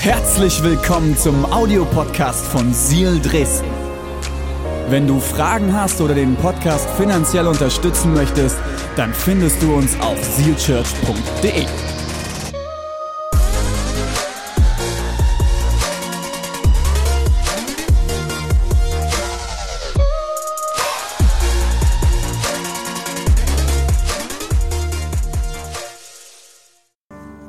Herzlich willkommen zum Audiopodcast von Seal Dresden. Wenn du Fragen hast oder den Podcast finanziell unterstützen möchtest, dann findest du uns auf sealchurch.de.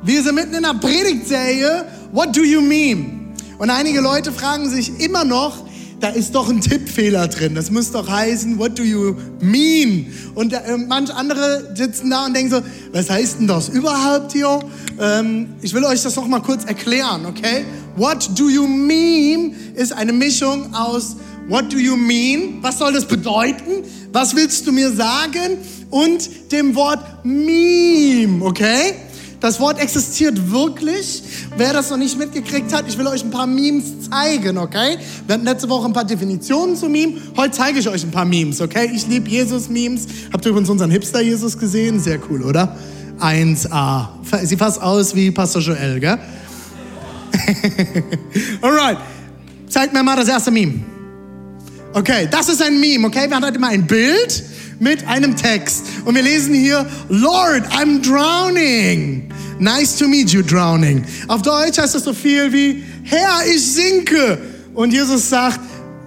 Wir sind mitten in einer Predigtserie, What do you mean? Und einige Leute fragen sich immer noch, da ist doch ein Tippfehler drin. Das muss doch heißen, what do you mean? Und äh, manch andere sitzen da und denken so, was heißt denn das überhaupt hier? Ähm, ich will euch das noch mal kurz erklären, okay? What do you mean ist eine Mischung aus What do you mean? Was soll das bedeuten? Was willst du mir sagen? Und dem Wort Meme, okay? Das Wort existiert wirklich. Wer das noch nicht mitgekriegt hat, ich will euch ein paar Memes zeigen, okay? Wir hatten letzte Woche ein paar Definitionen zu Meme. Heute zeige ich euch ein paar Memes, okay? Ich liebe Jesus-Memes. Habt ihr übrigens unseren Hipster-Jesus gesehen? Sehr cool, oder? 1A. Sieht fast aus wie Pastor Joel, gell? Alright. Zeigt mir mal das erste Meme. Okay, das ist ein Meme, okay? Wir haben heute mal ein Bild mit einem Text. Und wir lesen hier, Lord, I'm drowning. Nice to meet you, drowning. Auf Deutsch heißt das so viel wie, Herr, ich sinke. Und Jesus sagt,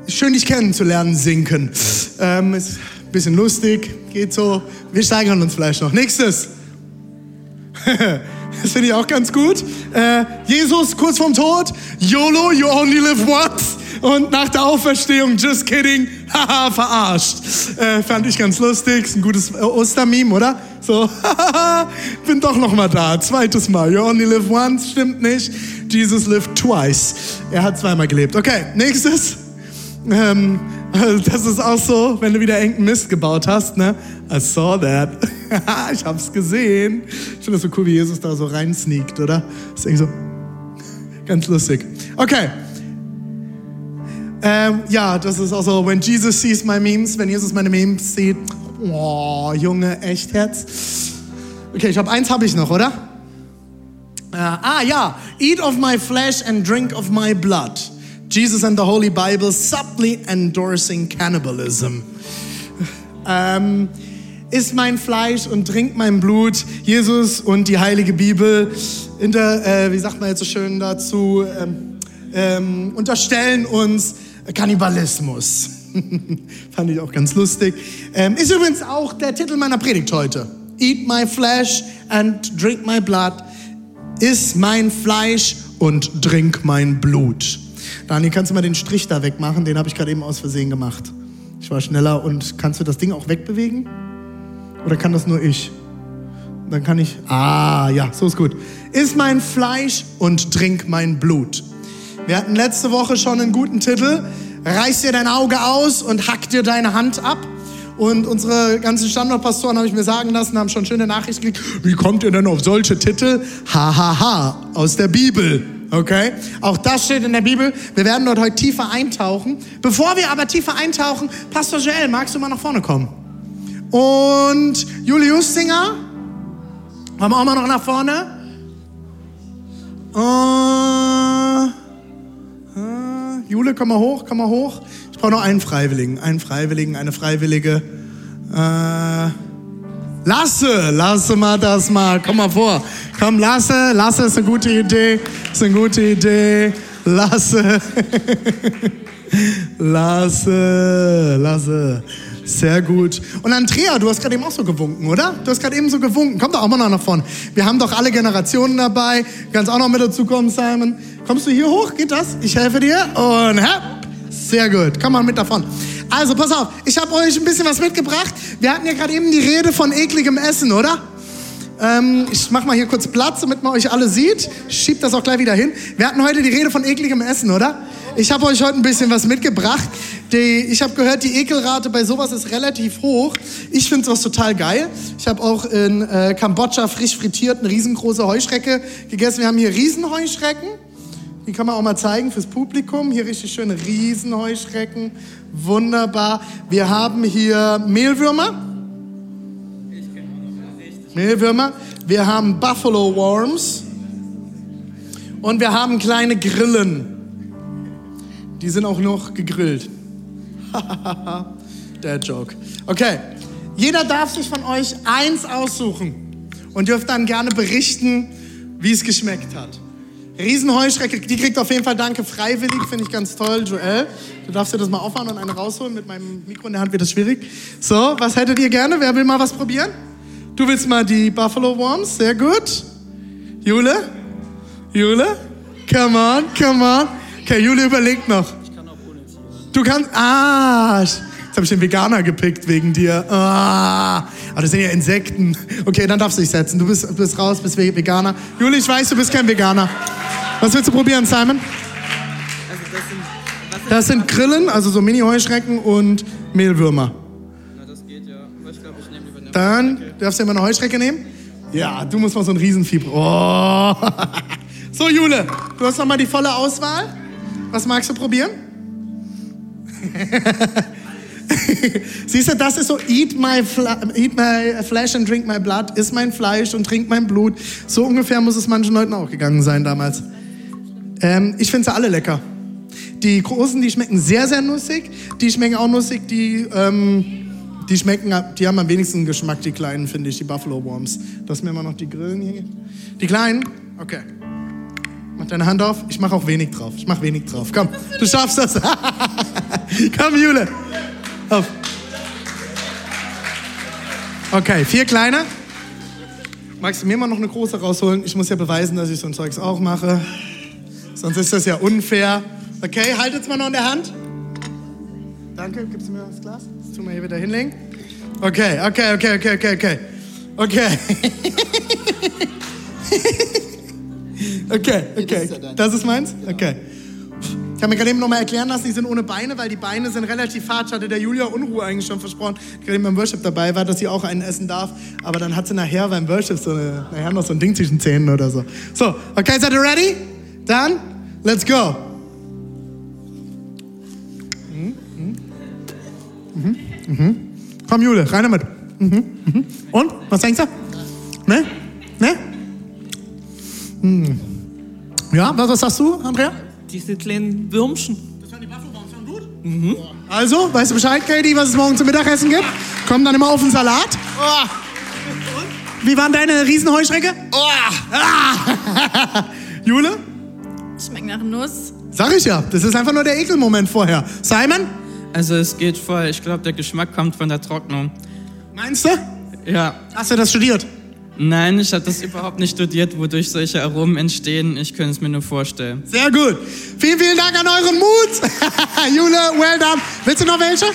schön dich kennenzulernen, sinken. Ähm, ist ein bisschen lustig, geht so. Wir steigern uns vielleicht noch. Nächstes. Das finde ich auch ganz gut. Äh, Jesus kurz vorm Tod. YOLO, you only live once. Und nach der Auferstehung, just kidding, haha, verarscht. Äh, fand ich ganz lustig. Ist ein gutes äh, Ostermeme, oder? So, haha, bin doch noch mal da. Zweites Mal. You only live once, stimmt nicht. Jesus lived twice. Er hat zweimal gelebt. Okay, nächstes. Ähm, das ist auch so, wenn du wieder irgendeinen Mist gebaut hast, ne? I saw that. ich hab's gesehen. Ich finde das so cool, wie Jesus da so reinsneakt, oder? Das ist irgendwie so ganz lustig. Okay. Ähm, ja, das ist auch so, when Jesus sees my memes, wenn Jesus meine Memes sieht. Oh, Junge, echt Herz. Okay, ich habe eins habe ich noch, oder? Äh, ah ja, eat of my flesh and drink of my blood. Jesus and the Holy Bible subtly endorsing cannibalism. Ähm, iss mein Fleisch und trink mein Blut. Jesus und die Heilige Bibel, inter, äh, wie sagt man jetzt so schön dazu, ähm, ähm, unterstellen uns Kannibalismus. Fand ich auch ganz lustig. Ähm, ist übrigens auch der Titel meiner Predigt heute. Eat my flesh and drink my blood. Iss mein Fleisch und trink mein Blut. Daniel, kannst du mal den Strich da wegmachen? Den habe ich gerade eben aus Versehen gemacht. Ich war schneller und kannst du das Ding auch wegbewegen? Oder kann das nur ich? Dann kann ich. Ah, ja, so ist gut. Iss mein Fleisch und trink mein Blut. Wir hatten letzte Woche schon einen guten Titel. Reiß dir dein Auge aus und hack dir deine Hand ab. Und unsere ganzen Standortpastoren, habe ich mir sagen lassen, haben schon schöne Nachrichten gekriegt. Wie kommt ihr denn auf solche Titel? Hahaha, ha, ha, aus der Bibel. Okay? Auch das steht in der Bibel. Wir werden dort heute tiefer eintauchen. Bevor wir aber tiefer eintauchen, Pastor Joel, magst du mal nach vorne kommen? Und Julius Singer, kommen auch mal noch nach vorne. Uh, uh, Jule, komm mal hoch, komm mal hoch. Ich brauche noch einen Freiwilligen, einen Freiwilligen, eine Freiwillige. Uh, Lasse, lasse mal das mal. Komm mal vor. Komm, Lasse, Lasse ist eine gute Idee. Ist eine gute Idee. Lasse. Lasse, Lasse. Sehr gut. Und Andrea, du hast gerade eben auch so gewunken, oder? Du hast gerade eben so gewunken. Komm doch auch mal noch nach vorne. Wir haben doch alle Generationen dabei. Du kannst auch noch mit dazu kommen, Simon. Kommst du hier hoch? Geht das? Ich helfe dir. Und hopp. Sehr gut. Komm mal mit davon. Also, pass auf. Ich habe euch ein bisschen was mitgebracht. Wir hatten ja gerade eben die Rede von ekligem Essen, oder? Ähm, ich mache mal hier kurz Platz, damit man euch alle sieht. Schiebt das auch gleich wieder hin. Wir hatten heute die Rede von ekligem Essen, oder? Ich habe euch heute ein bisschen was mitgebracht. Die, ich habe gehört, die Ekelrate bei sowas ist relativ hoch. Ich finde sowas total geil. Ich habe auch in äh, Kambodscha frisch frittiert eine riesengroße Heuschrecke gegessen. Wir haben hier Riesenheuschrecken. Die kann man auch mal zeigen fürs Publikum. Hier richtig schöne Riesenheuschrecken. Wunderbar. Wir haben hier Mehlwürmer. Mehlwürmer. Wir haben Buffalo Worms. Und wir haben kleine Grillen. Die sind auch noch gegrillt. Der Joke. Okay. Jeder darf sich von euch eins aussuchen und dürft dann gerne berichten, wie es geschmeckt hat. Riesenheuschrecke, die kriegt auf jeden Fall Danke freiwillig, finde ich ganz toll. Joel, du darfst dir das mal aufmachen und eine rausholen. Mit meinem Mikro in der Hand wird das schwierig. So, was hättet ihr gerne? Wer will mal was probieren? Du willst mal die Buffalo Worms, sehr gut. Jule? Jule? Come on, come on. Okay, Jule überlegt noch. Ich kann auch ohne Du kannst, ah, jetzt habe ich den Veganer gepickt wegen dir. Ah, aber das sind ja Insekten. Okay, dann darfst du dich setzen. Du bist, bist raus, bist Veganer. Juli, ich weiß, du bist kein Veganer. Was willst du probieren, Simon? Das, sind, Grillen, also so Mini-Heuschrecken und Mehlwürmer. Na, das geht ja. Aber ich glaube, ich nehme lieber eine Dann darfst du immer eine Heuschrecke nehmen. Ja, du musst mal so ein Riesenfieber. Oh. So, Jule, du hast nochmal die volle Auswahl. Was magst du probieren? Siehst du, das ist so, eat my, eat my flesh and drink my blood, iss mein Fleisch und trink mein Blut. So ungefähr muss es manchen Leuten auch gegangen sein damals. Ähm, ich finde sie alle lecker. Die großen, die schmecken sehr, sehr nussig. Die schmecken auch nussig, die, ähm, die schmecken, die haben am wenigsten Geschmack, die kleinen, finde ich, die Buffalo Worms. Sind mir immer noch die Grillen hier. Die kleinen? Okay. Mach deine Hand auf. Ich mache auch wenig drauf. Ich mache wenig drauf. Komm, du schaffst das. Komm, Jule. Auf. Okay, vier kleine. Magst du mir mal noch eine große rausholen? Ich muss ja beweisen, dass ich so ein Zeugs auch mache. Sonst ist das ja unfair. Okay, haltet's mal noch in der Hand. Danke, gibst du mir das Glas? Das tun wir hier wieder hinlegen. Okay, okay, okay, okay, okay, okay. Okay. okay, okay. Das ist meins? Okay. Ich habe mir gerade eben nochmal erklären lassen, die sind ohne Beine, weil die Beine sind relativ hart. Hatte der Julia Unruhe eigentlich schon versprochen, gerade eben beim Worship dabei war, dass sie auch einen essen darf. Aber dann hat sie nachher beim Worship so eine, nachher noch so ein Ding zwischen Zähnen oder so. So, okay, seid ihr ready? Dann, let's go. Mhm, mhm, mhm. Komm, Jule, rein damit. Mhm, mhm. Und, was denkst du? Ne? Ne? Ja, was sagst du, Andrea? Diese kleinen Würmchen. Das waren die Waffelbaum, schon gut? Mhm. Also, weißt du Bescheid, Katie, was es morgen zum Mittagessen gibt? Kommt dann immer auf den Salat. Oh. Wie waren deine Riesenheuschrecke? Oh. Ah. Jule? Schmeckt nach Nuss. Sag ich ja, das ist einfach nur der Ekelmoment vorher. Simon? Also es geht voll. Ich glaube, der Geschmack kommt von der Trocknung. Meinst du? Ja. Hast du das studiert? Nein, ich habe das überhaupt nicht studiert, wodurch solche Aromen entstehen. Ich könnte es mir nur vorstellen. Sehr gut. Vielen, vielen Dank an euren Mut. Jule, well done. Willst du noch welche?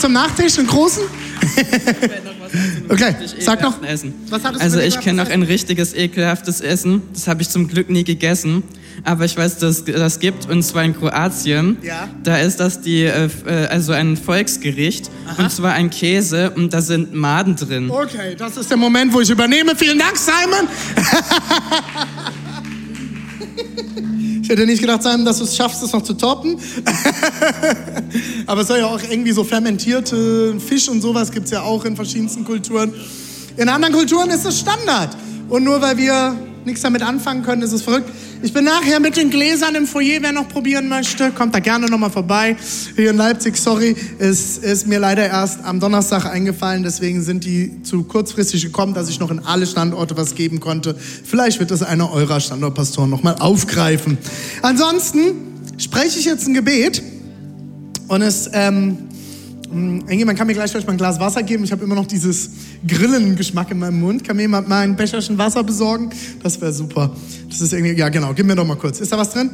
Zum Nachtisch, einen großen? okay, sag noch. Essen. Was hattest also ich kenne noch ein richtiges ekelhaftes Essen. Das habe ich zum Glück nie gegessen. Aber ich weiß, dass das gibt und zwar in Kroatien. Ja. Da ist das die, äh, also ein Volksgericht Aha. und zwar ein Käse und da sind Maden drin. Okay, das ist der Moment, wo ich übernehme. Vielen Dank, Simon. Ich hätte nicht gedacht, Simon, dass du es schaffst, es noch zu toppen. Aber es soll ja auch irgendwie so fermentierte Fisch und sowas gibt es ja auch in verschiedensten Kulturen. In anderen Kulturen ist es Standard. Und nur weil wir nichts damit anfangen können, ist es verrückt. Ich bin nachher mit den Gläsern im Foyer, wer noch probieren möchte, kommt da gerne nochmal vorbei. Hier in Leipzig, sorry, es ist mir leider erst am Donnerstag eingefallen, deswegen sind die zu kurzfristig gekommen, dass ich noch in alle Standorte was geben konnte. Vielleicht wird das einer eurer Standortpastoren nochmal aufgreifen. Ansonsten spreche ich jetzt ein Gebet und es ähm, hm, irgendjemand kann mir gleich vielleicht mal ein Glas Wasser geben. Ich habe immer noch dieses Grillengeschmack in meinem Mund. Kann mir jemand mal ein Becherchen Wasser besorgen? Das wäre super. Das ist irgendwie, ja genau, gib mir doch mal kurz. Ist da was drin?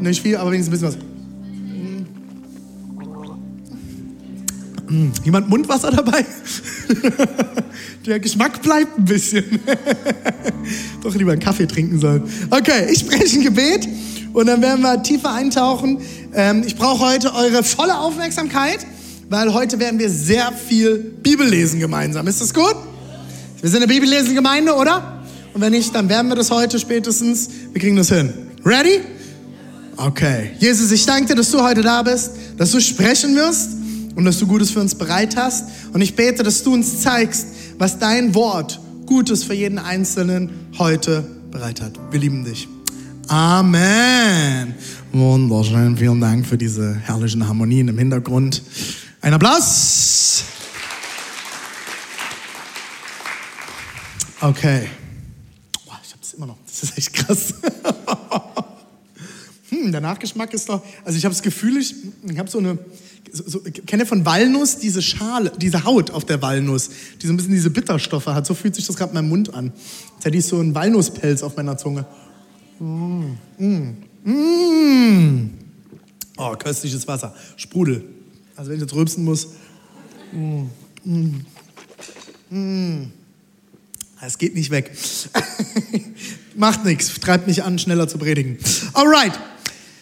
Nicht viel, aber wenigstens ein bisschen was. Hm, jemand Mundwasser dabei? Der Geschmack bleibt ein bisschen. Doch lieber einen Kaffee trinken sollen. Okay, ich spreche ein Gebet und dann werden wir tiefer eintauchen. Ähm, ich brauche heute eure volle Aufmerksamkeit weil heute werden wir sehr viel Bibel lesen gemeinsam. Ist das gut? Wir sind eine bibellesende Gemeinde, oder? Und wenn nicht, dann werden wir das heute spätestens. Wir kriegen das hin. Ready? Okay. Jesus, ich danke dir, dass du heute da bist, dass du sprechen wirst und dass du Gutes für uns bereit hast. Und ich bete, dass du uns zeigst, was dein Wort Gutes für jeden Einzelnen heute bereit hat. Wir lieben dich. Amen. Wunderschön. Vielen Dank für diese herrlichen Harmonien im Hintergrund. Ein Applaus. Okay. Boah, ich habe es immer noch. Das ist echt krass. hm, der Nachgeschmack ist doch. Also ich habe das Gefühl, ich, ich habe so eine. So, kenne von Walnuss diese Schale, diese Haut auf der Walnuss, die so ein bisschen diese Bitterstoffe hat. So fühlt sich das gerade in meinem Mund an. Jetzt hätte ich so einen Walnusspelz auf meiner Zunge. Mm, mm, mm. Oh, köstliches Wasser. Sprudel. Also wenn ich jetzt rülpsen muss. Mm, mm, mm. Es geht nicht weg. Macht nichts, treibt mich an, schneller zu predigen. Alright.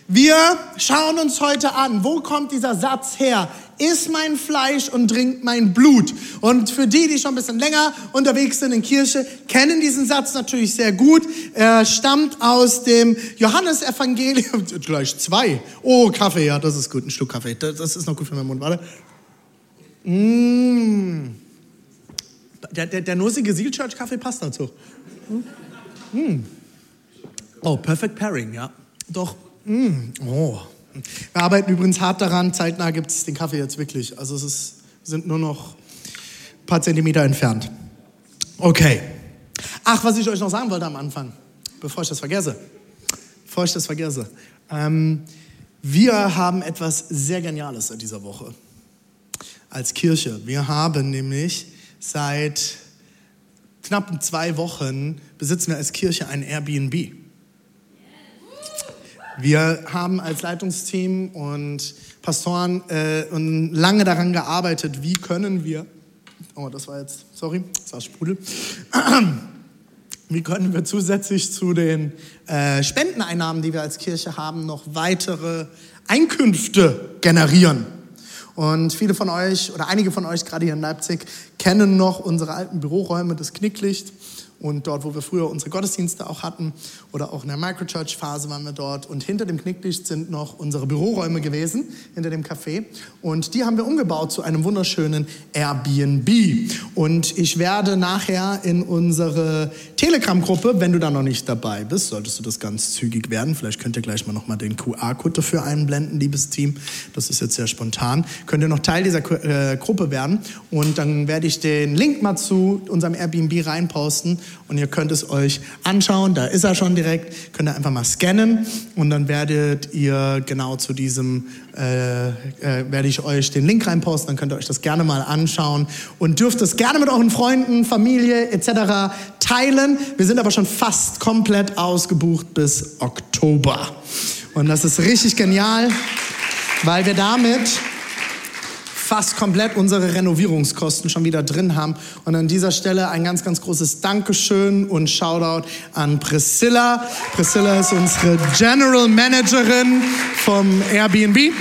Wir schauen uns heute an, wo kommt dieser Satz her? Iss mein Fleisch und trink mein Blut. Und für die, die schon ein bisschen länger unterwegs sind in Kirche, kennen diesen Satz natürlich sehr gut. Er stammt aus dem Johannesevangelium, gleich zwei. Oh, Kaffee, ja, das ist gut, ein Schluck Kaffee. Das ist noch gut für meinen Mund, warte. Mmh. Der, der, der nussige Seal Church Kaffee passt dazu. Mmh. Oh, perfect pairing, ja. Doch, Mm, oh. Wir arbeiten übrigens hart daran. Zeitnah gibt es den Kaffee jetzt wirklich. Also es ist, sind nur noch ein paar Zentimeter entfernt. Okay. Ach, was ich euch noch sagen wollte am Anfang, bevor ich das vergesse. Bevor ich das vergesse. Ähm, wir haben etwas sehr Geniales in dieser Woche als Kirche. Wir haben nämlich seit knapp zwei Wochen besitzen wir als Kirche ein Airbnb. Wir haben als Leitungsteam und Pastoren äh, lange daran gearbeitet, wie können wir, oh, das war jetzt, sorry, das war Sprudel, wie können wir zusätzlich zu den äh, Spendeneinnahmen, die wir als Kirche haben, noch weitere Einkünfte generieren. Und viele von euch oder einige von euch gerade hier in Leipzig kennen noch unsere alten Büroräume, das Knicklicht und dort, wo wir früher unsere Gottesdienste auch hatten oder auch in der Microchurch-Phase waren wir dort. Und hinter dem Knicklicht sind noch unsere Büroräume gewesen, hinter dem Café. Und die haben wir umgebaut zu einem wunderschönen Airbnb. Und ich werde nachher in unsere Telegram-Gruppe, wenn du da noch nicht dabei bist, solltest du das ganz zügig werden. Vielleicht könnt ihr gleich mal nochmal den QR-Code dafür einblenden, liebes Team. Das ist jetzt sehr spontan. Könnt ihr noch Teil dieser äh, Gruppe werden. Und dann werde ich den Link mal zu unserem Airbnb reinposten und ihr könnt es euch anschauen. Da ist er schon direkt. Könnt ihr einfach mal scannen und dann werdet ihr genau zu diesem, äh, äh, werde ich euch den Link reinposten. Dann könnt ihr euch das gerne mal anschauen und dürft es gerne mit euren Freunden, Familie etc. teilen. Wir sind aber schon fast komplett ausgebucht bis Oktober. Und das ist richtig genial, weil wir damit fast komplett unsere Renovierungskosten schon wieder drin haben. Und an dieser Stelle ein ganz, ganz großes Dankeschön und Shoutout an Priscilla. Priscilla ist unsere General Managerin vom Airbnb.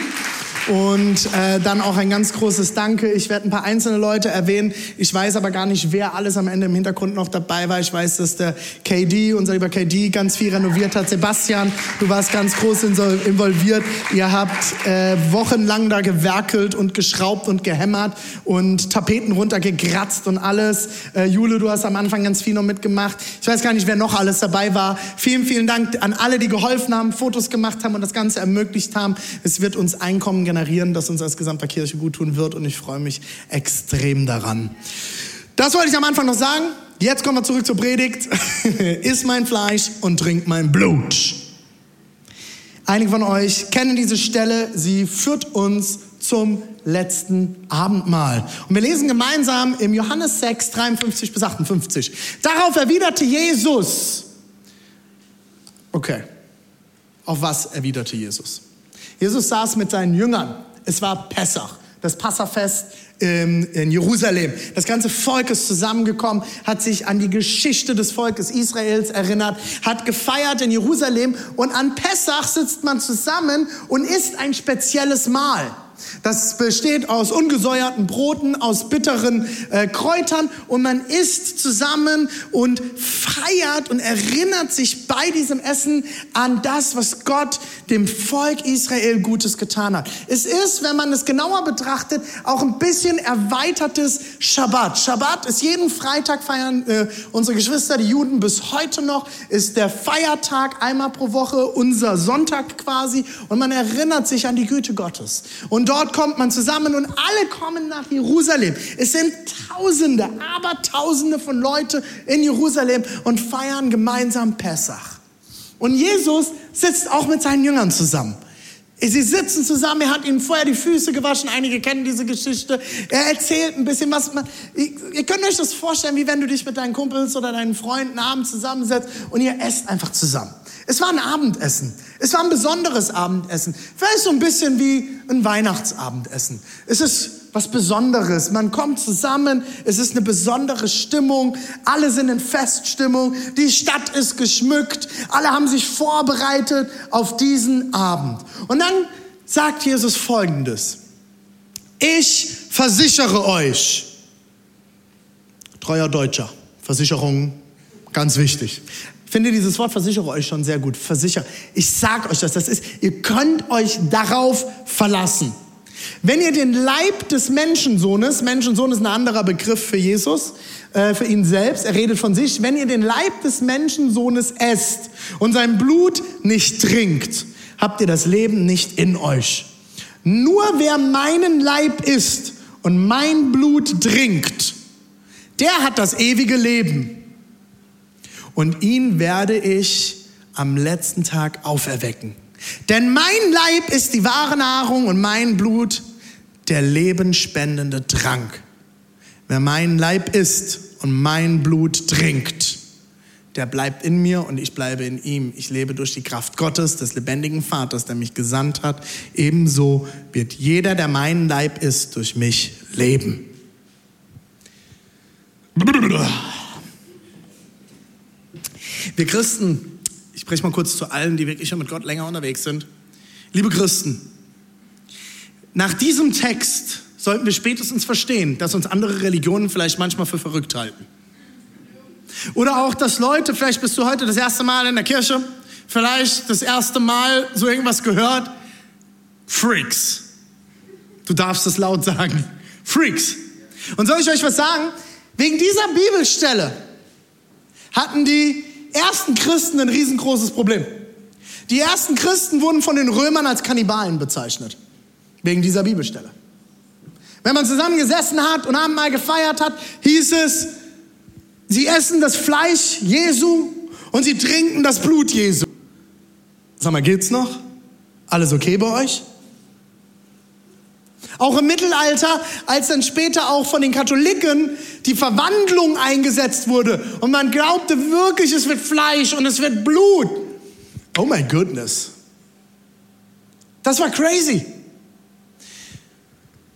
Und äh, dann auch ein ganz großes Danke. Ich werde ein paar einzelne Leute erwähnen. Ich weiß aber gar nicht, wer alles am Ende im Hintergrund noch dabei war. Ich weiß, dass der KD, unser lieber KD, ganz viel renoviert hat. Sebastian, du warst ganz groß involviert. Ihr habt äh, wochenlang da gewerkelt und geschraubt und gehämmert und Tapeten runtergekratzt und alles. Äh, Jule, du hast am Anfang ganz viel noch mitgemacht. Ich weiß gar nicht, wer noch alles dabei war. Vielen, vielen Dank an alle, die geholfen haben, Fotos gemacht haben und das Ganze ermöglicht haben. Es wird uns Einkommen generieren generieren, das uns als gesamter Kirche gut tun wird und ich freue mich extrem daran. Das wollte ich am Anfang noch sagen. Jetzt kommen wir zurück zur Predigt. Iss mein Fleisch und trink mein Blut. Einige von euch kennen diese Stelle. Sie führt uns zum letzten Abendmahl. Und wir lesen gemeinsam im Johannes 6, 53 bis 58. Darauf erwiderte Jesus. Okay. Auf was erwiderte Jesus? Jesus saß mit seinen Jüngern. Es war Pessach, das Passafest in Jerusalem. Das ganze Volk ist zusammengekommen, hat sich an die Geschichte des Volkes Israels erinnert, hat gefeiert in Jerusalem und an Pessach sitzt man zusammen und isst ein spezielles Mahl. Das besteht aus ungesäuerten Broten, aus bitteren äh, Kräutern und man isst zusammen und feiert und erinnert sich bei diesem Essen an das, was Gott dem Volk Israel Gutes getan hat. Es ist, wenn man es genauer betrachtet, auch ein bisschen erweitertes Schabbat. Schabbat ist jeden Freitag feiern äh, unsere Geschwister, die Juden, bis heute noch, ist der Feiertag einmal pro Woche, unser Sonntag quasi. Und man erinnert sich an die Güte Gottes. Und dort kommt man zusammen und alle kommen nach Jerusalem. Es sind Tausende, aber Tausende von Leute in Jerusalem und feiern gemeinsam Pessach. Und Jesus sitzt auch mit seinen Jüngern zusammen. Sie sitzen zusammen, er hat ihnen vorher die Füße gewaschen, einige kennen diese Geschichte. Er erzählt ein bisschen was. Man, ihr könnt euch das vorstellen, wie wenn du dich mit deinen Kumpels oder deinen Freunden abends zusammensetzt und ihr esst einfach zusammen. Es war ein Abendessen. Es war ein besonderes Abendessen. Vielleicht so ein bisschen wie ein Weihnachtsabendessen. Es ist was Besonderes. Man kommt zusammen, es ist eine besondere Stimmung, alle sind in Feststimmung, die Stadt ist geschmückt, alle haben sich vorbereitet auf diesen Abend. Und dann sagt Jesus Folgendes. Ich versichere euch, treuer Deutscher, Versicherung, ganz wichtig. Ich finde dieses Wort versichere euch schon sehr gut. Versichere. Ich sag euch das, das ist, ihr könnt euch darauf verlassen. Wenn ihr den Leib des Menschensohnes, Menschensohn ist ein anderer Begriff für Jesus, äh, für ihn selbst, er redet von sich, wenn ihr den Leib des Menschensohnes esst und sein Blut nicht trinkt, habt ihr das Leben nicht in euch. Nur wer meinen Leib isst und mein Blut trinkt, der hat das ewige Leben. Und ihn werde ich am letzten Tag auferwecken. Denn mein Leib ist die wahre Nahrung und mein Blut der lebenspendende Trank. Wer meinen Leib isst und mein Blut trinkt, der bleibt in mir und ich bleibe in ihm. Ich lebe durch die Kraft Gottes, des lebendigen Vaters, der mich gesandt hat. Ebenso wird jeder, der meinen Leib isst, durch mich leben. Wir Christen ich spreche mal kurz zu allen, die wirklich schon mit Gott länger unterwegs sind. Liebe Christen, nach diesem Text sollten wir spätestens verstehen, dass uns andere Religionen vielleicht manchmal für verrückt halten. Oder auch, dass Leute, vielleicht bist du heute das erste Mal in der Kirche, vielleicht das erste Mal so irgendwas gehört, Freaks. Du darfst es laut sagen. Freaks. Und soll ich euch was sagen? Wegen dieser Bibelstelle hatten die ersten Christen ein riesengroßes Problem. Die ersten Christen wurden von den Römern als Kannibalen bezeichnet. Wegen dieser Bibelstelle. Wenn man zusammen gesessen hat und Abendmahl gefeiert hat, hieß es, sie essen das Fleisch Jesu und sie trinken das Blut Jesu. Sag mal, geht's noch? Alles okay bei euch? Auch im Mittelalter, als dann später auch von den Katholiken die Verwandlung eingesetzt wurde und man glaubte wirklich, es wird Fleisch und es wird Blut. Oh my goodness. Das war crazy.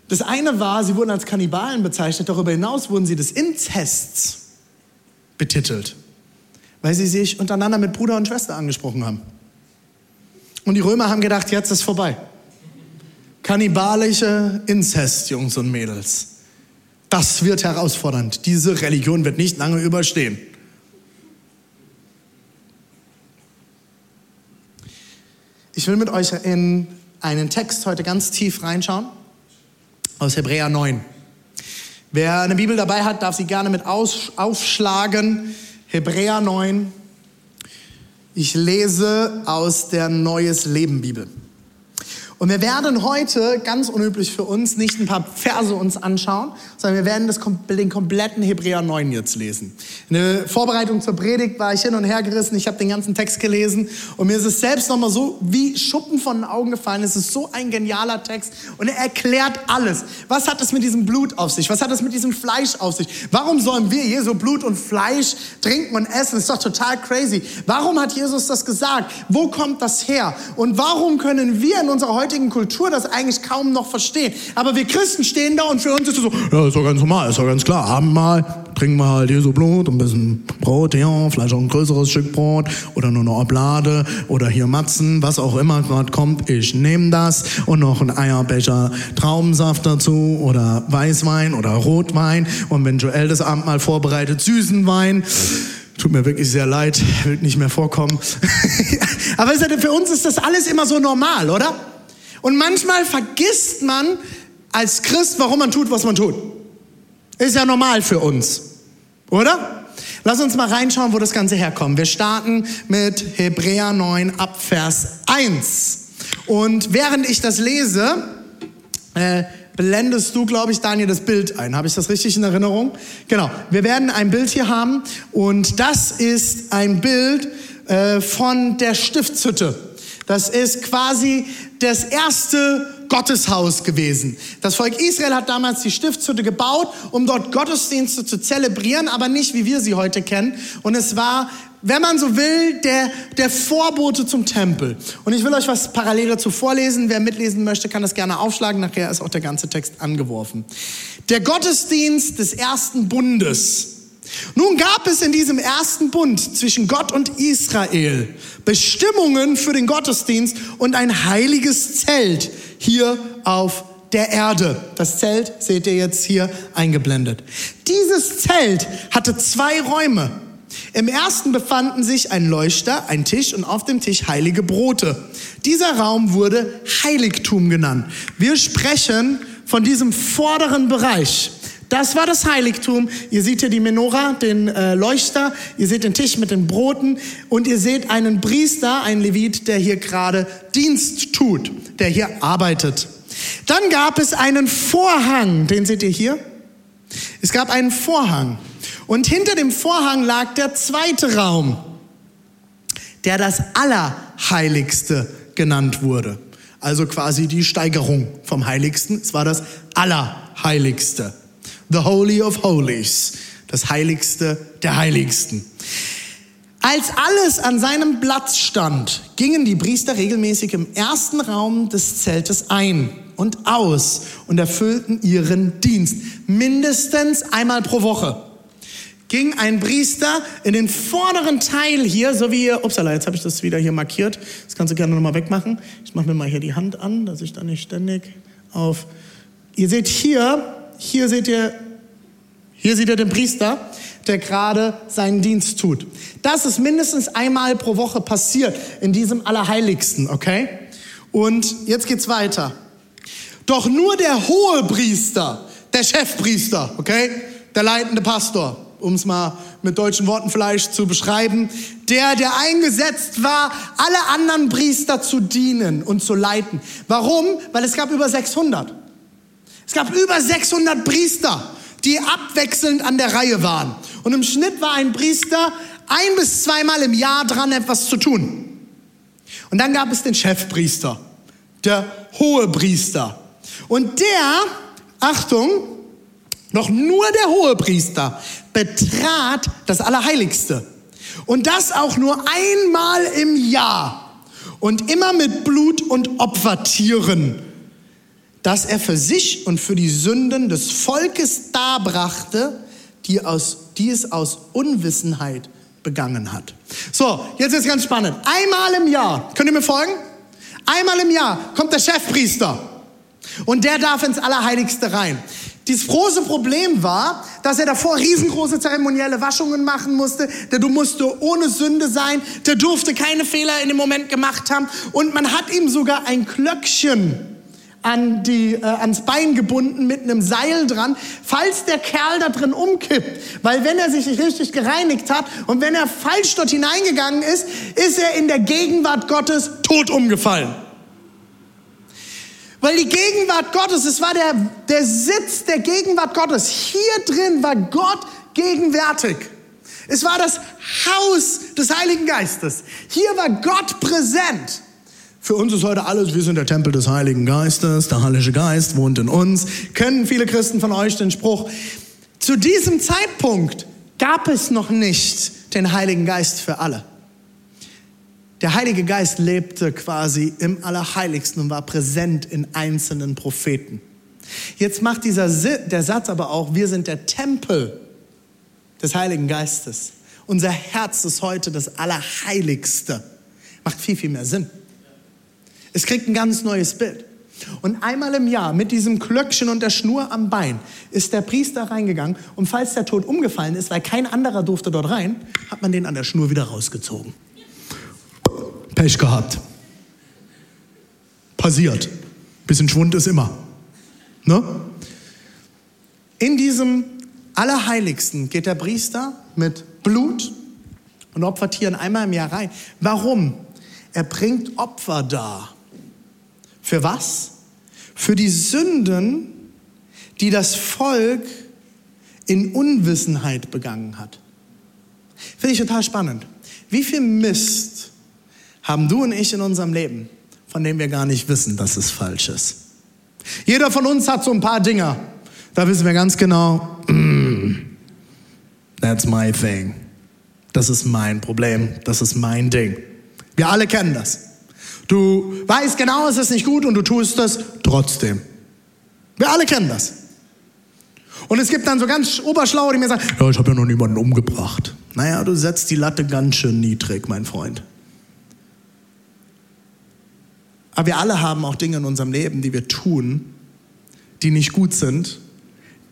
Das eine war, sie wurden als Kannibalen bezeichnet, darüber hinaus wurden sie des Inzests betitelt, weil sie sich untereinander mit Bruder und Schwester angesprochen haben. Und die Römer haben gedacht, jetzt ist vorbei kannibalische Inzest, Jungs und Mädels. Das wird herausfordernd. Diese Religion wird nicht lange überstehen. Ich will mit euch in einen Text heute ganz tief reinschauen aus Hebräer 9. Wer eine Bibel dabei hat, darf sie gerne mit aufschlagen. Hebräer 9. Ich lese aus der Neues Leben Bibel. Und wir werden heute, ganz unüblich für uns, nicht ein paar Verse uns anschauen, sondern wir werden das, den kompletten Hebräer 9 jetzt lesen. In der Vorbereitung zur Predigt war ich hin und her gerissen, ich habe den ganzen Text gelesen und mir ist es selbst nochmal so wie Schuppen von den Augen gefallen. Es ist so ein genialer Text und er erklärt alles. Was hat es mit diesem Blut auf sich? Was hat es mit diesem Fleisch auf sich? Warum sollen wir Jesu Blut und Fleisch trinken und essen? Das ist doch total crazy. Warum hat Jesus das gesagt? Wo kommt das her? Und warum können wir in unserer heutigen Kultur das eigentlich kaum noch verstehen. Aber wir Christen stehen da und für uns ist es so, ja, ist doch ganz normal, ist doch ganz klar. Abendmahl, trinken wir halt Jesu Blut, ein bisschen Brot, ja, vielleicht auch ein größeres Stück Brot oder nur eine Oblade oder hier Matzen, was auch immer gerade kommt. Ich nehme das und noch ein Eierbecher Traubensaft dazu oder Weißwein oder Rotwein und wenn Joel das Abendmahl vorbereitet, süßen Wein. Tut mir wirklich sehr leid, will nicht mehr vorkommen. Aber für uns ist das alles immer so normal, oder? Und manchmal vergisst man als Christ, warum man tut, was man tut. Ist ja normal für uns, oder? Lass uns mal reinschauen, wo das Ganze herkommt. Wir starten mit Hebräer 9 ab Vers 1. Und während ich das lese, äh, blendest du, glaube ich, Daniel, das Bild ein. Habe ich das richtig in Erinnerung? Genau. Wir werden ein Bild hier haben und das ist ein Bild äh, von der Stiftshütte. Das ist quasi das erste Gotteshaus gewesen. Das Volk Israel hat damals die Stiftshütte gebaut, um dort Gottesdienste zu zelebrieren, aber nicht wie wir sie heute kennen. Und es war wenn man so will, der, der Vorbote zum Tempel. Und ich will euch was parallel dazu vorlesen. Wer mitlesen möchte, kann das gerne aufschlagen. Nachher ist auch der ganze Text angeworfen. Der Gottesdienst des ersten Bundes. Nun gab es in diesem ersten Bund zwischen Gott und Israel Bestimmungen für den Gottesdienst und ein heiliges Zelt hier auf der Erde. Das Zelt seht ihr jetzt hier eingeblendet. Dieses Zelt hatte zwei Räume. Im ersten befanden sich ein Leuchter, ein Tisch und auf dem Tisch heilige Brote. Dieser Raum wurde Heiligtum genannt. Wir sprechen von diesem vorderen Bereich. Das war das Heiligtum. Ihr seht hier die Menora, den äh, Leuchter, ihr seht den Tisch mit den Broten und ihr seht einen Priester, einen Levit, der hier gerade Dienst tut, der hier arbeitet. Dann gab es einen Vorhang, den seht ihr hier. Es gab einen Vorhang. Und hinter dem Vorhang lag der zweite Raum, der das Allerheiligste genannt wurde. Also quasi die Steigerung vom Heiligsten. Es war das Allerheiligste. The Holy of Holies. Das Heiligste der Heiligsten. Als alles an seinem Platz stand, gingen die Priester regelmäßig im ersten Raum des Zeltes ein und aus und erfüllten ihren Dienst. Mindestens einmal pro Woche ging ein Priester in den vorderen Teil hier, so wie ihr, upsala, jetzt habe ich das wieder hier markiert, das kannst du gerne nochmal wegmachen. Ich mache mir mal hier die Hand an, dass ich da nicht ständig auf, ihr seht hier, hier seht ihr, hier seht ihr den Priester, der gerade seinen Dienst tut. Das ist mindestens einmal pro Woche passiert in diesem Allerheiligsten, okay? Und jetzt geht's weiter. Doch nur der hohe Priester, der Chefpriester, okay? Der leitende Pastor, um es mal mit deutschen Worten vielleicht zu beschreiben, der, der eingesetzt war, alle anderen Priester zu dienen und zu leiten. Warum? Weil es gab über 600. Es gab über 600 Priester, die abwechselnd an der Reihe waren. Und im Schnitt war ein Priester ein bis zweimal im Jahr dran, etwas zu tun. Und dann gab es den Chefpriester, der hohe Priester. Und der, Achtung, noch nur der Hohepriester betrat das Allerheiligste. Und das auch nur einmal im Jahr. Und immer mit Blut und Opfertieren, das er für sich und für die Sünden des Volkes darbrachte, die, aus, die es aus Unwissenheit begangen hat. So, jetzt ist ganz spannend. Einmal im Jahr, könnt ihr mir folgen? Einmal im Jahr kommt der Chefpriester und der darf ins Allerheiligste rein. Dieses große Problem war, dass er davor riesengroße zeremonielle Waschungen machen musste. Der du musste ohne Sünde sein. Der durfte keine Fehler in dem Moment gemacht haben. Und man hat ihm sogar ein Klöckchen an die, äh, ans Bein gebunden mit einem Seil dran, falls der Kerl da drin umkippt. Weil wenn er sich nicht richtig gereinigt hat und wenn er falsch dort hineingegangen ist, ist er in der Gegenwart Gottes tot umgefallen. Weil die Gegenwart Gottes, es war der, der Sitz der Gegenwart Gottes. Hier drin war Gott gegenwärtig. Es war das Haus des Heiligen Geistes. Hier war Gott präsent. Für uns ist heute alles, wir sind der Tempel des Heiligen Geistes, der Heilige Geist wohnt in uns. Kennen viele Christen von euch den Spruch. Zu diesem Zeitpunkt gab es noch nicht den Heiligen Geist für alle. Der Heilige Geist lebte quasi im Allerheiligsten und war präsent in einzelnen Propheten. Jetzt macht dieser der Satz aber auch, wir sind der Tempel des Heiligen Geistes. Unser Herz ist heute das Allerheiligste. Macht viel, viel mehr Sinn. Es kriegt ein ganz neues Bild. Und einmal im Jahr mit diesem Klöckchen und der Schnur am Bein ist der Priester reingegangen und falls der Tod umgefallen ist, weil kein anderer durfte dort rein, hat man den an der Schnur wieder rausgezogen. Pech gehabt. Passiert. Bisschen Schwund ist immer. Ne? In diesem Allerheiligsten geht der Priester mit Blut und Opfertieren einmal im Jahr rein. Warum? Er bringt Opfer dar. Für was? Für die Sünden, die das Volk in Unwissenheit begangen hat. Finde ich total spannend. Wie viel Mist haben du und ich in unserem Leben, von dem wir gar nicht wissen, dass es falsch ist? Jeder von uns hat so ein paar Dinger. Da wissen wir ganz genau, mm, that's my thing. Das ist mein Problem. Das ist mein Ding. Wir alle kennen das. Du weißt genau, es ist nicht gut und du tust es trotzdem. Wir alle kennen das. Und es gibt dann so ganz Oberschlaue, die mir sagen, ja, ich habe ja noch niemanden umgebracht. Naja, du setzt die Latte ganz schön niedrig, mein Freund. Aber wir alle haben auch Dinge in unserem Leben, die wir tun, die nicht gut sind,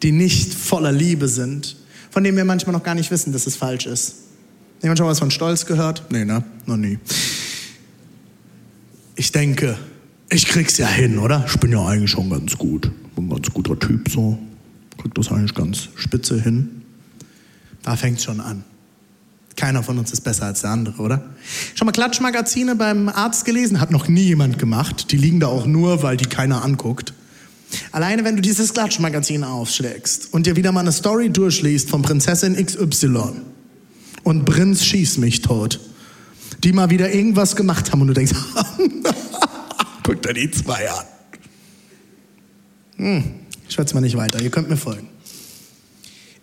die nicht voller Liebe sind, von denen wir manchmal noch gar nicht wissen, dass es falsch ist. Jemand schon was von Stolz gehört? Nee, ne? Noch nie. Ich denke, ich krieg's ja hin, oder? Ich bin ja eigentlich schon ganz gut. Bin ein ganz guter Typ so. Krieg das eigentlich ganz spitze hin. Da fängt's schon an. Keiner von uns ist besser als der andere, oder? Schon mal Klatschmagazine beim Arzt gelesen? Hat noch nie jemand gemacht. Die liegen da auch nur, weil die keiner anguckt. Alleine wenn du dieses Klatschmagazin aufschlägst und dir wieder mal eine Story durchliest von Prinzessin XY und Prinz schießt mich tot, die mal wieder irgendwas gemacht haben und du denkst, guck dir die zwei an. Hm, ich schwätze mal nicht weiter, ihr könnt mir folgen.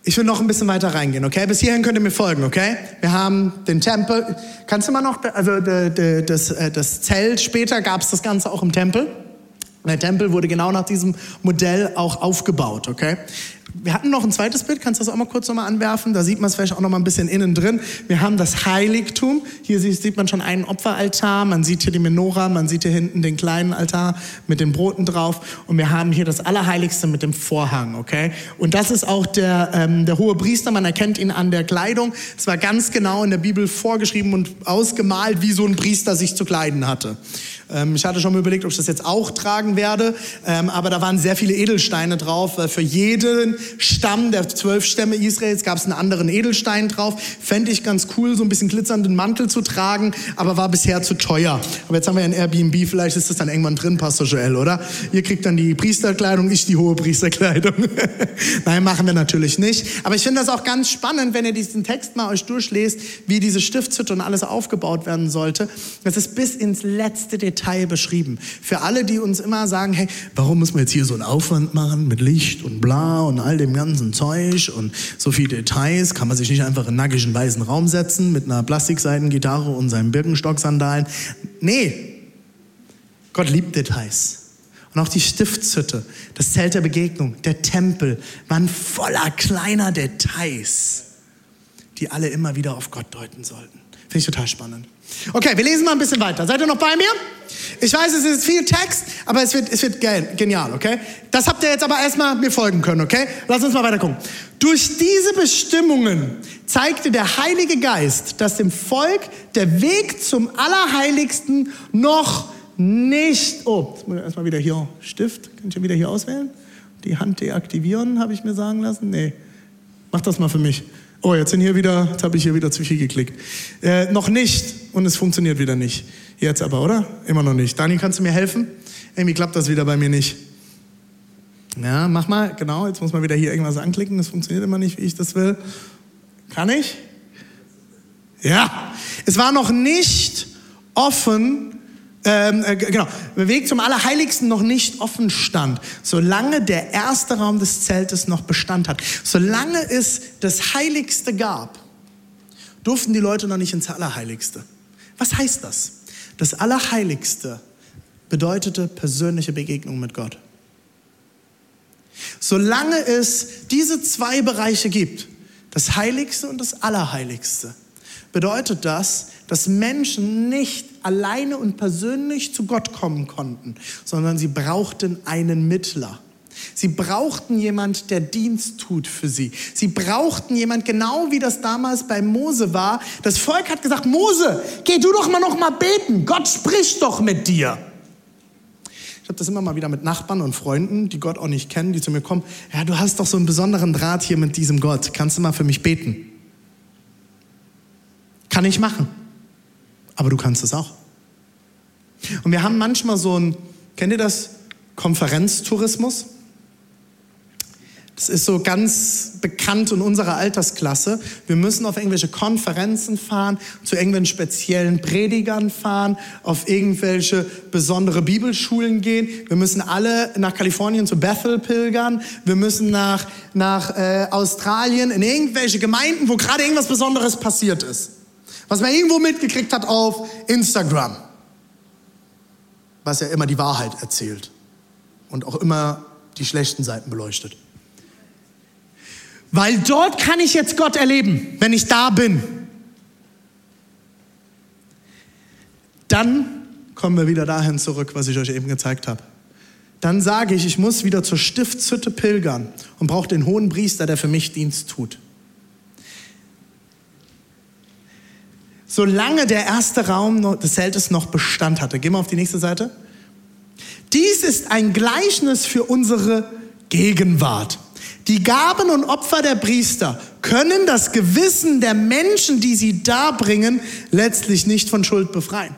Ich will noch ein bisschen weiter reingehen, okay? Bis hierhin könnt ihr mir folgen, okay? Wir haben den Tempel. Kannst du mal noch, also das, äh, das Zelt, später gab es das Ganze auch im Tempel. Der Tempel wurde genau nach diesem Modell auch aufgebaut, okay? Wir hatten noch ein zweites Bild, kannst du das auch mal kurz nochmal anwerfen? Da sieht man es vielleicht auch noch mal ein bisschen innen drin. Wir haben das Heiligtum. Hier sieht man schon einen Opferaltar. Man sieht hier die Menora. Man sieht hier hinten den kleinen Altar mit den Broten drauf. Und wir haben hier das Allerheiligste mit dem Vorhang, okay? Und das ist auch der, ähm, der hohe Priester. Man erkennt ihn an der Kleidung. Es war ganz genau in der Bibel vorgeschrieben und ausgemalt, wie so ein Priester sich zu kleiden hatte. Ähm, ich hatte schon mal überlegt, ob ich das jetzt auch tragen werde, ähm, aber da waren sehr viele Edelsteine drauf. Weil für jeden Stamm der zwölf Stämme Israels gab es einen anderen Edelstein drauf. Fände ich ganz cool, so ein bisschen glitzernden Mantel zu tragen, aber war bisher zu teuer. Aber jetzt haben wir ja ein Airbnb, vielleicht ist das dann irgendwann drin, Pastor Joel, oder? Ihr kriegt dann die Priesterkleidung, ich die hohe Priesterkleidung. Nein, machen wir natürlich nicht. Aber ich finde das auch ganz spannend, wenn ihr diesen Text mal euch durchlest, wie diese Stiftshütte und alles aufgebaut werden sollte. Das ist bis ins letzte Detail beschrieben. Für alle, die uns immer sagen, hey, warum muss man jetzt hier so einen Aufwand machen mit Licht und bla und all dem ganzen Zeug und so viele Details, kann man sich nicht einfach in nackigen weißen Raum setzen mit einer Plastikseitengitarre und seinen Birkenstock-Sandalen. Nee, Gott liebt Details. Und auch die Stiftshütte, das Zelt der Begegnung, der Tempel waren voller kleiner Details, die alle immer wieder auf Gott deuten sollten. Finde ich total spannend. Okay, wir lesen mal ein bisschen weiter. Seid ihr noch bei mir? Ich weiß, es ist viel Text, aber es wird, es wird genial, okay? Das habt ihr jetzt aber erstmal mir folgen können, okay? Lass uns mal weiter gucken. Durch diese Bestimmungen zeigte der Heilige Geist, dass dem Volk der Weg zum Allerheiligsten noch nicht. Oh, jetzt muss ich erstmal wieder hier Stift. Kann ich wieder hier auswählen? Die Hand deaktivieren, habe ich mir sagen lassen. Nee, mach das mal für mich. Oh, jetzt sind hier wieder, jetzt habe ich hier wieder zu viel geklickt. Äh, noch nicht und es funktioniert wieder nicht. Jetzt aber, oder? Immer noch nicht. Dani, kannst du mir helfen? Irgendwie klappt das wieder bei mir nicht. Ja, mach mal, genau, jetzt muss man wieder hier irgendwas anklicken, das funktioniert immer nicht, wie ich das will. Kann ich? Ja, es war noch nicht offen, ähm, äh, genau, der Weg zum Allerheiligsten noch nicht offen stand, solange der erste Raum des Zeltes noch Bestand hat, solange es das Heiligste gab, durften die Leute noch nicht ins Allerheiligste. Was heißt das? Das Allerheiligste bedeutete persönliche Begegnung mit Gott. Solange es diese zwei Bereiche gibt, das Heiligste und das Allerheiligste, bedeutet das, dass Menschen nicht alleine und persönlich zu Gott kommen konnten, sondern sie brauchten einen Mittler. Sie brauchten jemand, der Dienst tut für sie. Sie brauchten jemand, genau wie das damals bei Mose war. Das Volk hat gesagt, Mose, geh du doch mal noch mal beten. Gott spricht doch mit dir. Ich habe das immer mal wieder mit Nachbarn und Freunden, die Gott auch nicht kennen, die zu mir kommen. Ja, du hast doch so einen besonderen Draht hier mit diesem Gott. Kannst du mal für mich beten? Kann ich machen. Aber du kannst es auch. Und wir haben manchmal so ein, kennt ihr das? Konferenztourismus? Das ist so ganz bekannt in unserer Altersklasse. Wir müssen auf irgendwelche Konferenzen fahren, zu irgendwelchen speziellen Predigern fahren, auf irgendwelche besondere Bibelschulen gehen. Wir müssen alle nach Kalifornien zu Bethel pilgern. Wir müssen nach, nach äh, Australien in irgendwelche Gemeinden, wo gerade irgendwas Besonderes passiert ist. Was man irgendwo mitgekriegt hat auf Instagram. Was ja immer die Wahrheit erzählt. Und auch immer die schlechten Seiten beleuchtet. Weil dort kann ich jetzt Gott erleben, wenn ich da bin. Dann kommen wir wieder dahin zurück, was ich euch eben gezeigt habe. Dann sage ich, ich muss wieder zur Stiftshütte pilgern und brauche den hohen Priester, der für mich Dienst tut. Solange der erste Raum des Zeltes noch Bestand hatte. Gehen wir auf die nächste Seite. Dies ist ein Gleichnis für unsere Gegenwart. Die Gaben und Opfer der Priester können das Gewissen der Menschen, die sie darbringen, letztlich nicht von Schuld befreien.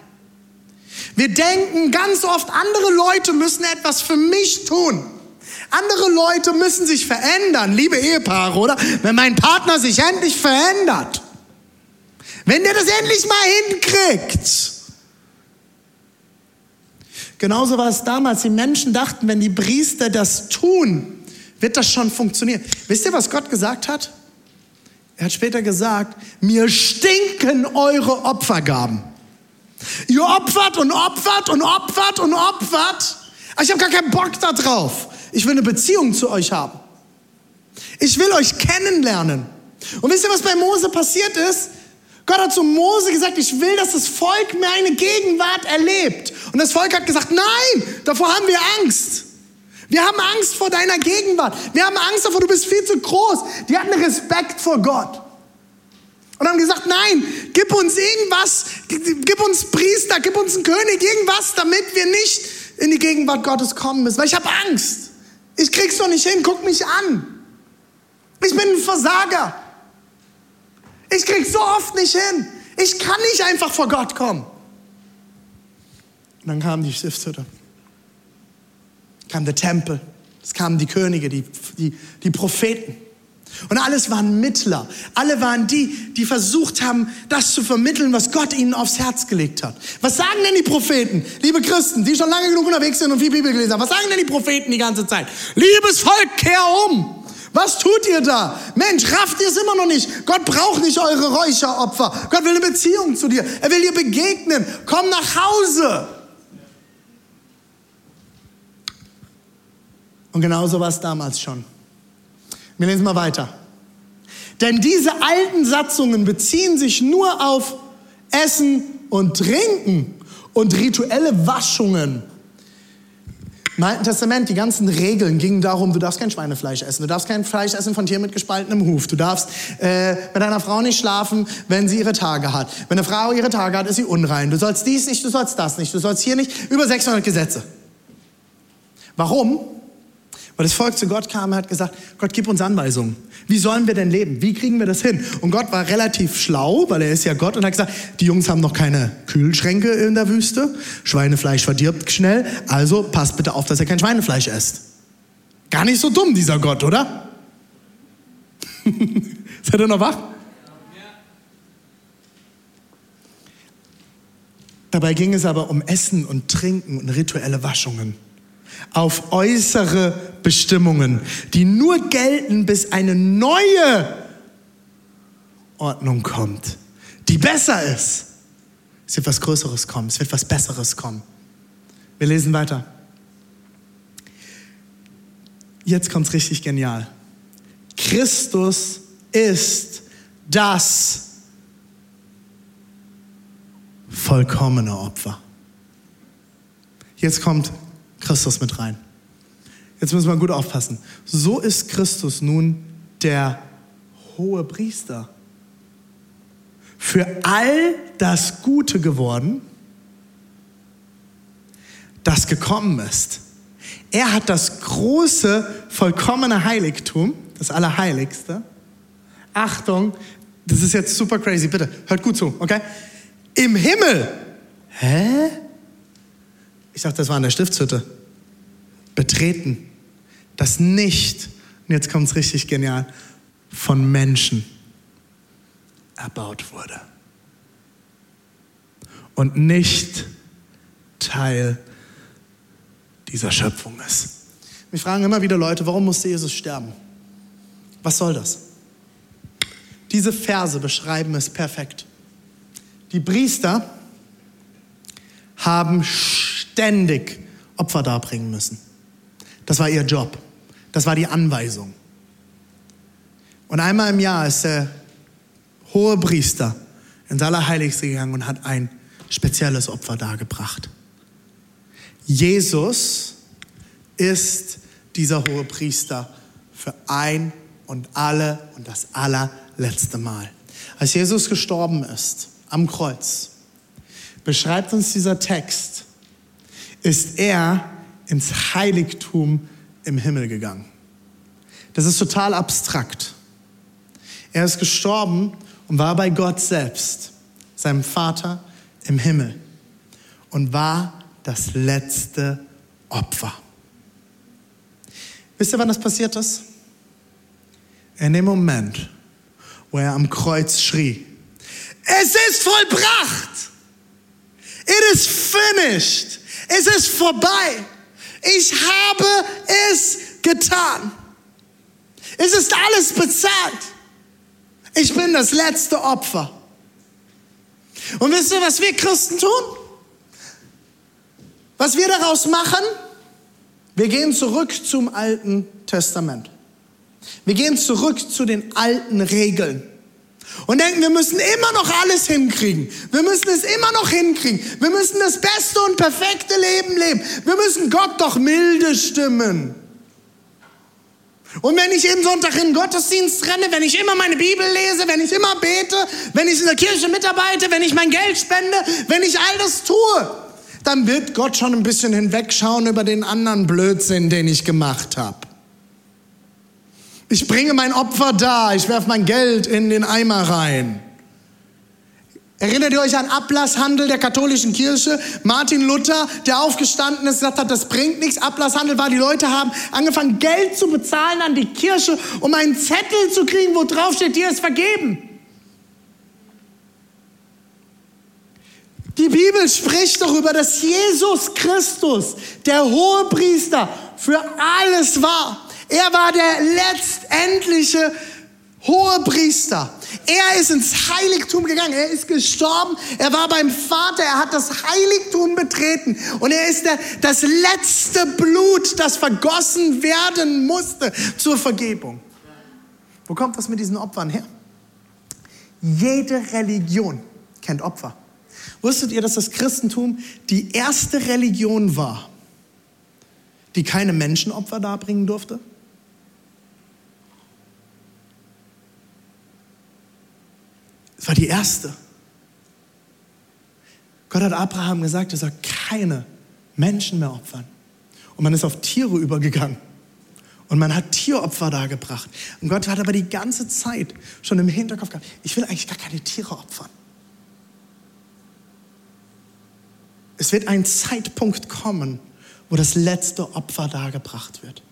Wir denken ganz oft, andere Leute müssen etwas für mich tun. Andere Leute müssen sich verändern, liebe Ehepaare, oder? Wenn mein Partner sich endlich verändert. Wenn der das endlich mal hinkriegt. Genauso war es damals. Die Menschen dachten, wenn die Priester das tun, wird das schon funktionieren. Wisst ihr, was Gott gesagt hat? Er hat später gesagt, mir stinken eure Opfergaben. Ihr opfert und opfert und opfert und opfert. Ich habe gar keinen Bock da drauf. Ich will eine Beziehung zu euch haben. Ich will euch kennenlernen. Und wisst ihr, was bei Mose passiert ist? Gott hat zu Mose gesagt, ich will, dass das Volk meine Gegenwart erlebt. Und das Volk hat gesagt, nein, davor haben wir Angst. Wir haben Angst vor deiner Gegenwart. Wir haben Angst davor, du bist viel zu groß. Die hatten Respekt vor Gott. Und haben gesagt, nein, gib uns irgendwas, gib uns Priester, gib uns einen König, irgendwas, damit wir nicht in die Gegenwart Gottes kommen müssen. Weil ich habe Angst. Ich krieg's doch nicht hin, guck mich an. Ich bin ein Versager. Ich krieg's so oft nicht hin. Ich kann nicht einfach vor Gott kommen. Und dann kam die Stiftshütte kam der Tempel, es kamen die Könige, die, die, die Propheten. Und alles waren Mittler. Alle waren die, die versucht haben, das zu vermitteln, was Gott ihnen aufs Herz gelegt hat. Was sagen denn die Propheten? Liebe Christen, die schon lange genug unterwegs sind und viel Bibel gelesen haben. Was sagen denn die Propheten die ganze Zeit? Liebes Volk, kehr um. Was tut ihr da? Mensch, rafft ihr es immer noch nicht? Gott braucht nicht eure Räucheropfer. Gott will eine Beziehung zu dir. Er will dir begegnen. Komm nach Hause. Und genauso war es damals schon. Wir lesen mal weiter. Denn diese alten Satzungen beziehen sich nur auf Essen und Trinken und rituelle Waschungen. Im Alten Testament, die ganzen Regeln gingen darum, du darfst kein Schweinefleisch essen, du darfst kein Fleisch essen von Tieren mit gespaltenem Huf, du darfst äh, mit einer Frau nicht schlafen, wenn sie ihre Tage hat. Wenn eine Frau ihre Tage hat, ist sie unrein. Du sollst dies nicht, du sollst das nicht, du sollst hier nicht. Über 600 Gesetze. Warum? Weil das Volk zu Gott kam und hat gesagt, Gott, gib uns Anweisungen. Wie sollen wir denn leben? Wie kriegen wir das hin? Und Gott war relativ schlau, weil er ist ja Gott und hat gesagt, die Jungs haben noch keine Kühlschränke in der Wüste. Schweinefleisch verdirbt schnell. Also passt bitte auf, dass ihr kein Schweinefleisch esst. Gar nicht so dumm, dieser Gott, oder? Seid ihr noch wach? Dabei ging es aber um Essen und Trinken und rituelle Waschungen auf äußere Bestimmungen, die nur gelten, bis eine neue Ordnung kommt, die besser ist. Es wird was Größeres kommen, es wird was Besseres kommen. Wir lesen weiter. Jetzt kommt es richtig genial. Christus ist das vollkommene Opfer. Jetzt kommt Christus mit rein. Jetzt müssen wir gut aufpassen. So ist Christus nun der hohe Priester. Für all das Gute geworden, das gekommen ist. Er hat das große, vollkommene Heiligtum, das Allerheiligste. Achtung, das ist jetzt super crazy, bitte, hört gut zu, okay? Im Himmel. Hä? Ich dachte, das war in der Stiftshütte. Betreten. Das nicht, und jetzt kommt es richtig genial, von Menschen erbaut wurde. Und nicht Teil dieser Schöpfung ist. Mich fragen immer wieder Leute, warum musste Jesus sterben? Was soll das? Diese Verse beschreiben es perfekt. Die Priester haben ständig Opfer darbringen müssen. Das war ihr Job. Das war die Anweisung. Und einmal im Jahr ist der hohe Priester ins Allerheiligste gegangen und hat ein spezielles Opfer dargebracht. Jesus ist dieser hohe Priester für ein und alle und das allerletzte Mal. Als Jesus gestorben ist am Kreuz, beschreibt uns dieser Text, ist er ins Heiligtum im Himmel gegangen. Das ist total abstrakt. Er ist gestorben und war bei Gott selbst, seinem Vater im Himmel und war das letzte Opfer. Wisst ihr, wann das passiert ist? In dem Moment, wo er am Kreuz schrie, es ist vollbracht. It is finished. Es ist vorbei. Ich habe es getan. Es ist alles bezahlt. Ich bin das letzte Opfer. Und wisst ihr, was wir Christen tun? Was wir daraus machen? Wir gehen zurück zum Alten Testament. Wir gehen zurück zu den alten Regeln und denken, wir müssen immer noch alles hinkriegen. Wir müssen es immer noch hinkriegen. Wir müssen das beste und perfekte Leben leben. Wir müssen Gott doch milde stimmen. Und wenn ich jeden Sonntag in den Gottesdienst renne, wenn ich immer meine Bibel lese, wenn ich immer bete, wenn ich in der Kirche mitarbeite, wenn ich mein Geld spende, wenn ich all das tue, dann wird Gott schon ein bisschen hinwegschauen über den anderen Blödsinn, den ich gemacht habe. Ich bringe mein Opfer da, ich werfe mein Geld in den Eimer rein. Erinnert ihr euch an Ablasshandel der katholischen Kirche? Martin Luther, der aufgestanden ist, gesagt hat, das bringt nichts. Ablasshandel war, die Leute haben angefangen, Geld zu bezahlen an die Kirche, um einen Zettel zu kriegen, wo drauf steht, dir ist vergeben. Die Bibel spricht darüber, dass Jesus Christus, der hohe Priester, für alles war. Er war der letztendliche hohe Priester. Er ist ins Heiligtum gegangen. Er ist gestorben. Er war beim Vater. Er hat das Heiligtum betreten. Und er ist der, das letzte Blut, das vergossen werden musste zur Vergebung. Wo kommt das mit diesen Opfern her? Jede Religion kennt Opfer. Wusstet ihr, dass das Christentum die erste Religion war, die keine Menschenopfer darbringen durfte? Es war die erste. Gott hat Abraham gesagt, er soll keine Menschen mehr opfern. Und man ist auf Tiere übergegangen. Und man hat Tieropfer dargebracht. Und Gott hat aber die ganze Zeit schon im Hinterkopf gehabt, ich will eigentlich gar keine Tiere opfern. Es wird ein Zeitpunkt kommen, wo das letzte Opfer dargebracht wird.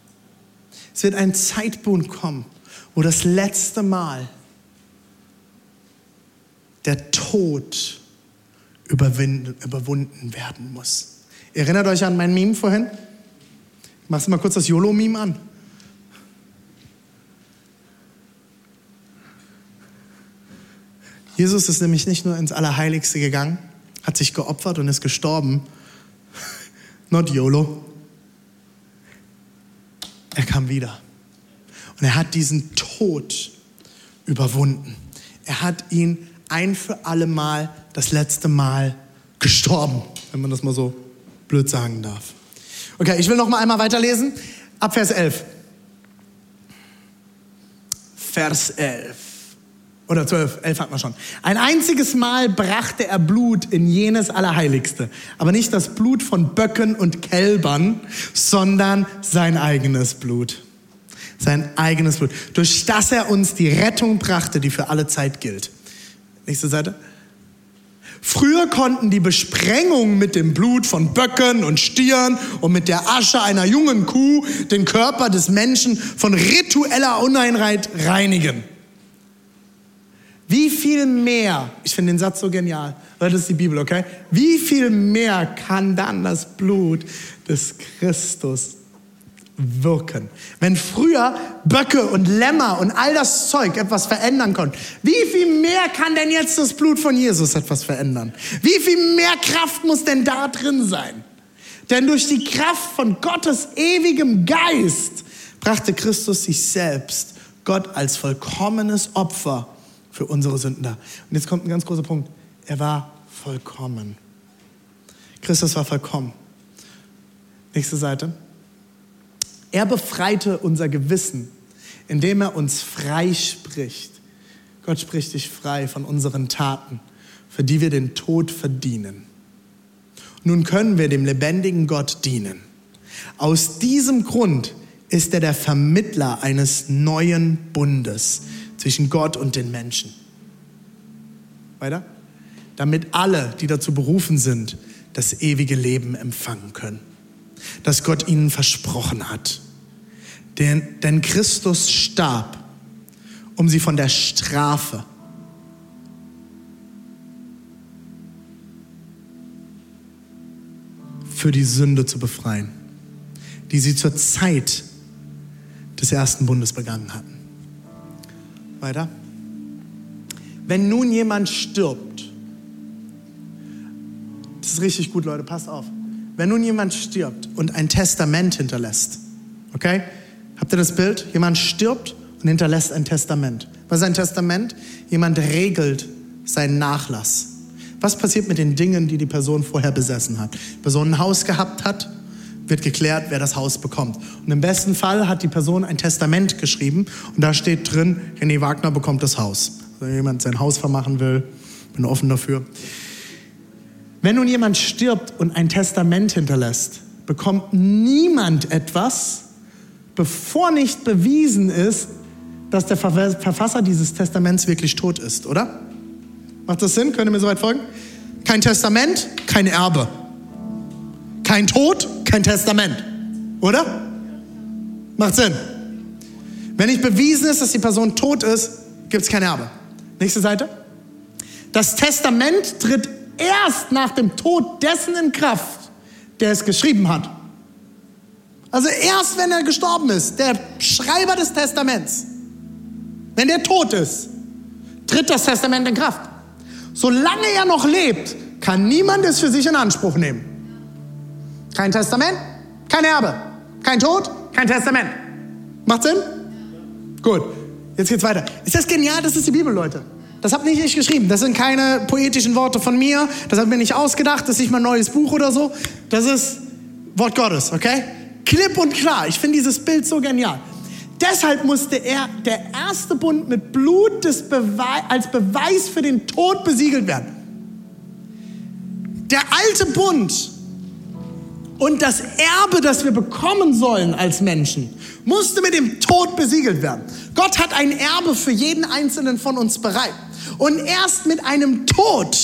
Es wird ein Zeitpunkt kommen, wo das letzte Mal der Tod überwunden werden muss. Erinnert euch an mein Meme vorhin? Ich mach's mal kurz das YOLO-Meme an. Jesus ist nämlich nicht nur ins Allerheiligste gegangen, hat sich geopfert und ist gestorben. Not YOLO. Er kam wieder. Und er hat diesen Tod überwunden. Er hat ihn ein für alle Mal, das letzte Mal gestorben, wenn man das mal so blöd sagen darf. Okay, ich will noch mal einmal weiterlesen. Ab Vers 11. Vers 11. Oder zwölf, elf hat man schon. Ein einziges Mal brachte er Blut in jenes Allerheiligste. Aber nicht das Blut von Böcken und Kälbern, sondern sein eigenes Blut. Sein eigenes Blut. Durch das er uns die Rettung brachte, die für alle Zeit gilt. Nächste Seite. Früher konnten die Besprengungen mit dem Blut von Böcken und Stieren und mit der Asche einer jungen Kuh den Körper des Menschen von ritueller Uneinheit reinigen. Wie viel mehr, ich finde den Satz so genial, das ist die Bibel, okay? Wie viel mehr kann dann das Blut des Christus wirken? Wenn früher Böcke und Lämmer und all das Zeug etwas verändern konnten, wie viel mehr kann denn jetzt das Blut von Jesus etwas verändern? Wie viel mehr Kraft muss denn da drin sein? Denn durch die Kraft von Gottes ewigem Geist brachte Christus sich selbst, Gott als vollkommenes Opfer, für unsere Sünden da. Und jetzt kommt ein ganz großer Punkt. Er war vollkommen. Christus war vollkommen. Nächste Seite. Er befreite unser Gewissen, indem er uns frei spricht. Gott spricht dich frei von unseren Taten, für die wir den Tod verdienen. Nun können wir dem lebendigen Gott dienen. Aus diesem Grund ist er der Vermittler eines neuen Bundes, zwischen Gott und den Menschen. Weiter? Damit alle, die dazu berufen sind, das ewige Leben empfangen können, das Gott ihnen versprochen hat. Denn, denn Christus starb, um sie von der Strafe für die Sünde zu befreien, die sie zur Zeit des ersten Bundes begangen hatten. Weiter. Wenn nun jemand stirbt, das ist richtig gut, Leute, passt auf. Wenn nun jemand stirbt und ein Testament hinterlässt, okay? Habt ihr das Bild? Jemand stirbt und hinterlässt ein Testament. Was ist ein Testament? Jemand regelt seinen Nachlass. Was passiert mit den Dingen, die die Person vorher besessen hat? Die Person ein Haus gehabt hat, wird geklärt, wer das Haus bekommt. Und im besten Fall hat die Person ein Testament geschrieben und da steht drin, René Wagner bekommt das Haus. Wenn jemand sein Haus vermachen will, bin offen dafür. Wenn nun jemand stirbt und ein Testament hinterlässt, bekommt niemand etwas, bevor nicht bewiesen ist, dass der Verfasser dieses Testaments wirklich tot ist, oder? Macht das Sinn? Könnt ihr mir soweit folgen? Kein Testament, kein Erbe. Kein Tod, kein Testament. Oder? Macht Sinn. Wenn nicht bewiesen ist, dass die Person tot ist, gibt es kein Erbe. Nächste Seite. Das Testament tritt erst nach dem Tod dessen in Kraft, der es geschrieben hat. Also erst wenn er gestorben ist, der Schreiber des Testaments, wenn der tot ist, tritt das Testament in Kraft. Solange er noch lebt, kann niemand es für sich in Anspruch nehmen. Kein Testament, kein Erbe. Kein Tod, kein Testament. Macht Sinn? Gut, jetzt geht's weiter. Ist das genial? Das ist die Bibel, Leute. Das habe nicht ich geschrieben. Das sind keine poetischen Worte von mir. Das habe ich mir nicht ausgedacht. Das ist nicht mein neues Buch oder so. Das ist Wort Gottes, okay? Klipp und klar. Ich finde dieses Bild so genial. Deshalb musste er der erste Bund mit Blut des Bewe als Beweis für den Tod besiegelt werden. Der alte Bund und das Erbe, das wir bekommen sollen als Menschen, musste mit dem Tod besiegelt werden. Gott hat ein Erbe für jeden einzelnen von uns bereit. Und erst mit einem Tod,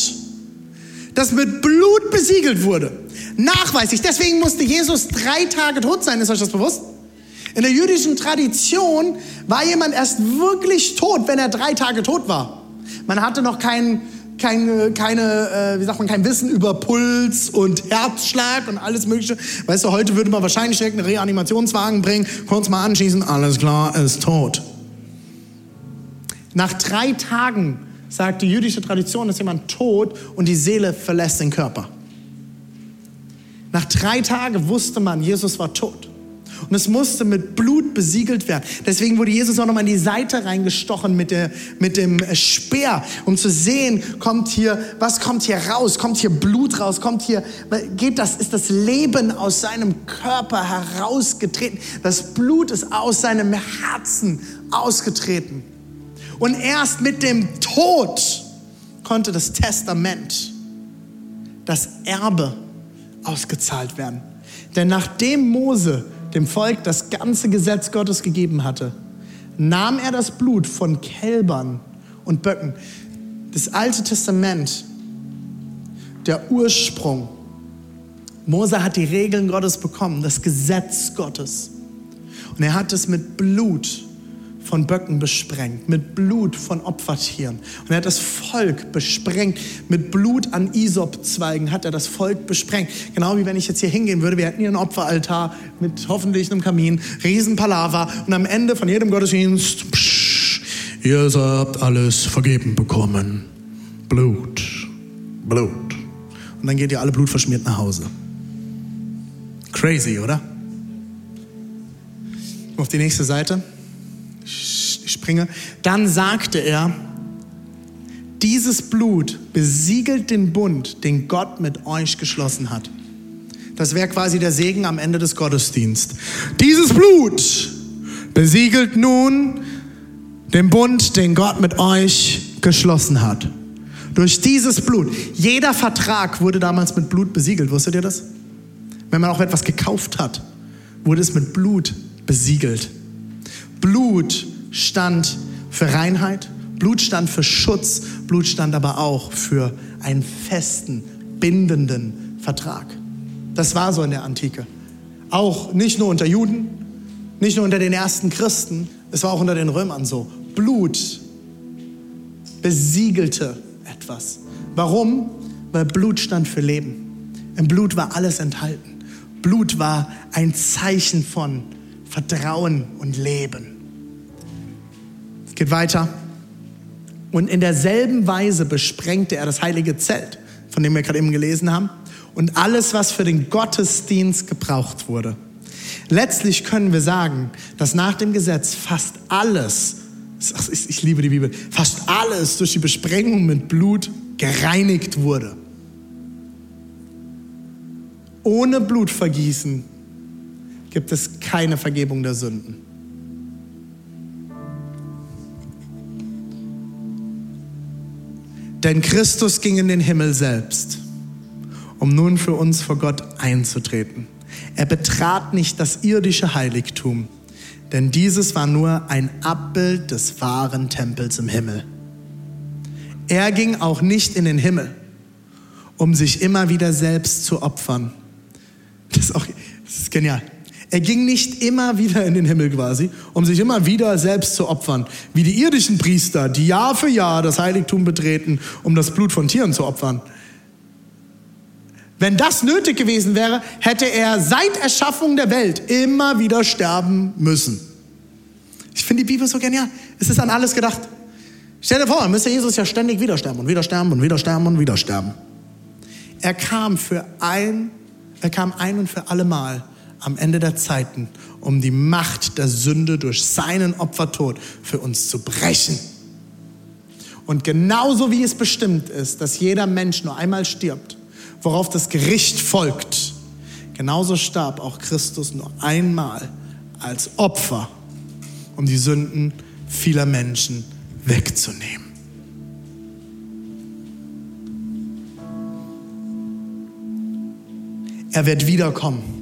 das mit Blut besiegelt wurde, nachweislich. Deswegen musste Jesus drei Tage tot sein. Ist euch das bewusst? In der jüdischen Tradition war jemand erst wirklich tot, wenn er drei Tage tot war. Man hatte noch kein, keine, äh, wie sagt man, kein Wissen über Puls und Herzschlag und alles Mögliche. Weißt du, heute würde man wahrscheinlich direkt einen Reanimationswagen bringen, kurz mal anschießen, alles klar, ist tot. Nach drei Tagen sagt die jüdische Tradition, ist jemand tot und die Seele verlässt den Körper. Nach drei Tagen wusste man, Jesus war tot. Und es musste mit Blut besiegelt werden. Deswegen wurde Jesus auch nochmal in die Seite reingestochen mit, der, mit dem Speer, um zu sehen, kommt hier, was kommt hier raus? Kommt hier Blut raus? Kommt hier, geht das, ist das Leben aus seinem Körper herausgetreten? Das Blut ist aus seinem Herzen ausgetreten. Und erst mit dem Tod konnte das Testament, das Erbe ausgezahlt werden. Denn nachdem Mose dem Volk das ganze Gesetz Gottes gegeben hatte, nahm er das Blut von Kälbern und Böcken. Das Alte Testament, der Ursprung. Mose hat die Regeln Gottes bekommen, das Gesetz Gottes. Und er hat es mit Blut von Böcken besprengt, mit Blut von Opfertieren. Und er hat das Volk besprengt, mit Blut an Isopzweigen hat er das Volk besprengt. Genau wie wenn ich jetzt hier hingehen würde, wir hätten hier einen Opferaltar mit hoffentlich einem Kamin, Riesenpalava und am Ende von jedem Gottesdienst, psch, ihr habt alles vergeben bekommen. Blut, Blut. Und dann geht ihr alle blutverschmiert nach Hause. Crazy, oder? Auf die nächste Seite. Springe. Dann sagte er, dieses Blut besiegelt den Bund, den Gott mit euch geschlossen hat. Das wäre quasi der Segen am Ende des Gottesdienstes. Dieses Blut besiegelt nun den Bund, den Gott mit euch geschlossen hat. Durch dieses Blut. Jeder Vertrag wurde damals mit Blut besiegelt. Wusstet ihr das? Wenn man auch etwas gekauft hat, wurde es mit Blut besiegelt. Blut stand für Reinheit, Blut stand für Schutz, Blut stand aber auch für einen festen, bindenden Vertrag. Das war so in der Antike. Auch nicht nur unter Juden, nicht nur unter den ersten Christen, es war auch unter den Römern so. Blut besiegelte etwas. Warum? Weil Blut stand für Leben. Im Blut war alles enthalten. Blut war ein Zeichen von Vertrauen und Leben. Es geht weiter. Und in derselben Weise besprengte er das heilige Zelt, von dem wir gerade eben gelesen haben, und alles, was für den Gottesdienst gebraucht wurde. Letztlich können wir sagen, dass nach dem Gesetz fast alles, ich liebe die Bibel, fast alles durch die Besprengung mit Blut gereinigt wurde. Ohne Blutvergießen gibt es keine Vergebung der Sünden. Denn Christus ging in den Himmel selbst, um nun für uns vor Gott einzutreten. Er betrat nicht das irdische Heiligtum, denn dieses war nur ein Abbild des wahren Tempels im Himmel. Er ging auch nicht in den Himmel, um sich immer wieder selbst zu opfern. Das ist, auch, das ist genial. Er ging nicht immer wieder in den Himmel quasi, um sich immer wieder selbst zu opfern, wie die irdischen Priester, die Jahr für Jahr das Heiligtum betreten, um das Blut von Tieren zu opfern. Wenn das nötig gewesen wäre, hätte er seit Erschaffung der Welt immer wieder sterben müssen. Ich finde die Bibel so genial. Es ist an alles gedacht. Stell dir vor, müsste Jesus ja ständig wieder sterben und wieder sterben und wieder sterben und wieder sterben. Er kam für ein, er kam ein und für alle Mal am Ende der Zeiten, um die Macht der Sünde durch seinen Opfertod für uns zu brechen. Und genauso wie es bestimmt ist, dass jeder Mensch nur einmal stirbt, worauf das Gericht folgt, genauso starb auch Christus nur einmal als Opfer, um die Sünden vieler Menschen wegzunehmen. Er wird wiederkommen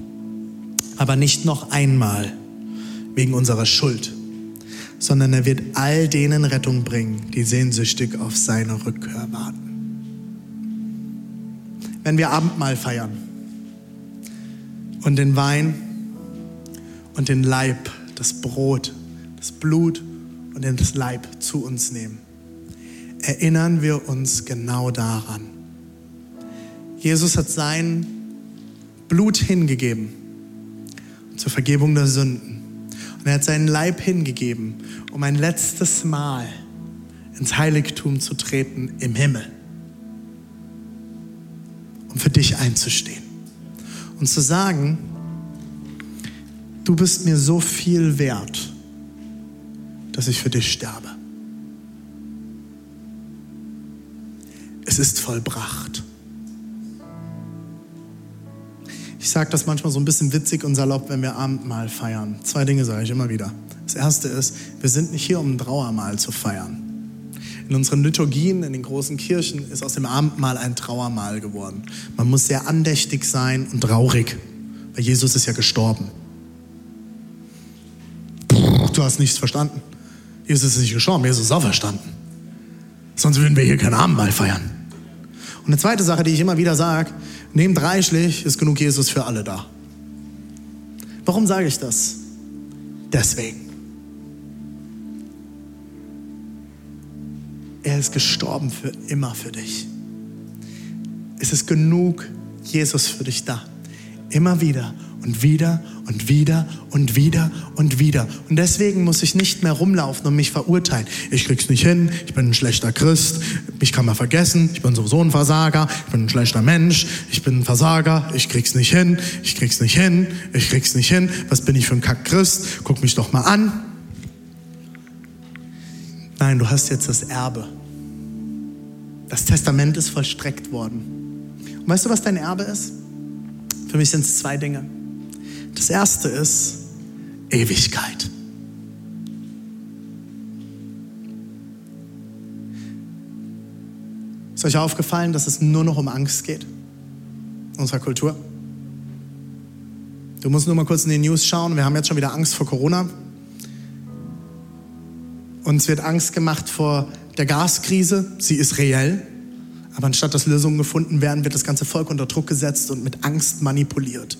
aber nicht noch einmal wegen unserer Schuld, sondern er wird all denen Rettung bringen, die sehnsüchtig auf seine Rückkehr warten. Wenn wir Abendmahl feiern und den Wein und den Leib, das Brot, das Blut und das Leib zu uns nehmen, erinnern wir uns genau daran. Jesus hat sein Blut hingegeben zur Vergebung der Sünden. Und er hat seinen Leib hingegeben, um ein letztes Mal ins Heiligtum zu treten im Himmel. Um für dich einzustehen. Und zu sagen, du bist mir so viel wert, dass ich für dich sterbe. Es ist vollbracht. Ich sage das manchmal so ein bisschen witzig und salopp, wenn wir Abendmahl feiern. Zwei Dinge sage ich immer wieder. Das erste ist, wir sind nicht hier, um ein Trauermahl zu feiern. In unseren Liturgien, in den großen Kirchen ist aus dem Abendmahl ein Trauermahl geworden. Man muss sehr andächtig sein und traurig, weil Jesus ist ja gestorben. Du hast nichts verstanden. Jesus ist nicht gestorben, Jesus ist auferstanden. Sonst würden wir hier kein Abendmahl feiern. Und eine zweite Sache, die ich immer wieder sage, nehmt reichlich, ist genug Jesus für alle da. Warum sage ich das? Deswegen. Er ist gestorben für immer für dich. Es ist genug Jesus für dich da. Immer wieder und wieder und wieder und wieder und wieder. Und deswegen muss ich nicht mehr rumlaufen und mich verurteilen. Ich krieg's nicht hin, ich bin ein schlechter Christ, mich kann man vergessen, ich bin sowieso ein Versager, ich bin ein schlechter Mensch, ich bin ein Versager, ich krieg's nicht hin, ich krieg's nicht hin, ich krieg's nicht hin. Was bin ich für ein Kack-Christ? Guck mich doch mal an. Nein, du hast jetzt das Erbe. Das Testament ist vollstreckt worden. Und weißt du, was dein Erbe ist? Für mich sind es zwei Dinge. Das erste ist Ewigkeit. Ist euch aufgefallen, dass es nur noch um Angst geht? In unserer Kultur? Du musst nur mal kurz in die News schauen. Wir haben jetzt schon wieder Angst vor Corona. Uns wird Angst gemacht vor der Gaskrise. Sie ist reell. Aber anstatt dass Lösungen gefunden werden, wird das ganze Volk unter Druck gesetzt und mit Angst manipuliert.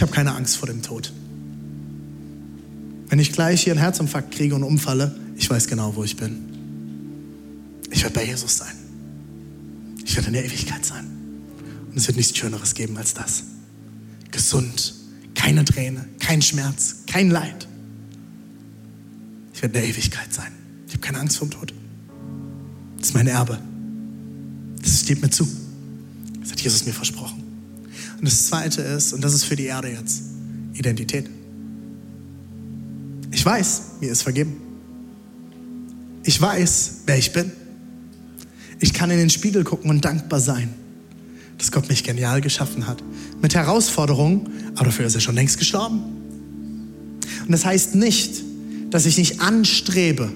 Ich habe keine Angst vor dem Tod. Wenn ich gleich hier einen Herzinfarkt kriege und umfalle, ich weiß genau, wo ich bin. Ich werde bei Jesus sein. Ich werde in der Ewigkeit sein. Und es wird nichts Schöneres geben als das. Gesund, keine Träne, kein Schmerz, kein Leid. Ich werde in der Ewigkeit sein. Ich habe keine Angst vor dem Tod. Das ist mein Erbe. Das steht mir zu. Das hat Jesus mir versprochen. Und das Zweite ist, und das ist für die Erde jetzt, Identität. Ich weiß, mir ist vergeben. Ich weiß, wer ich bin. Ich kann in den Spiegel gucken und dankbar sein, dass Gott mich genial geschaffen hat. Mit Herausforderungen, aber dafür ist er schon längst gestorben. Und das heißt nicht, dass ich nicht anstrebe,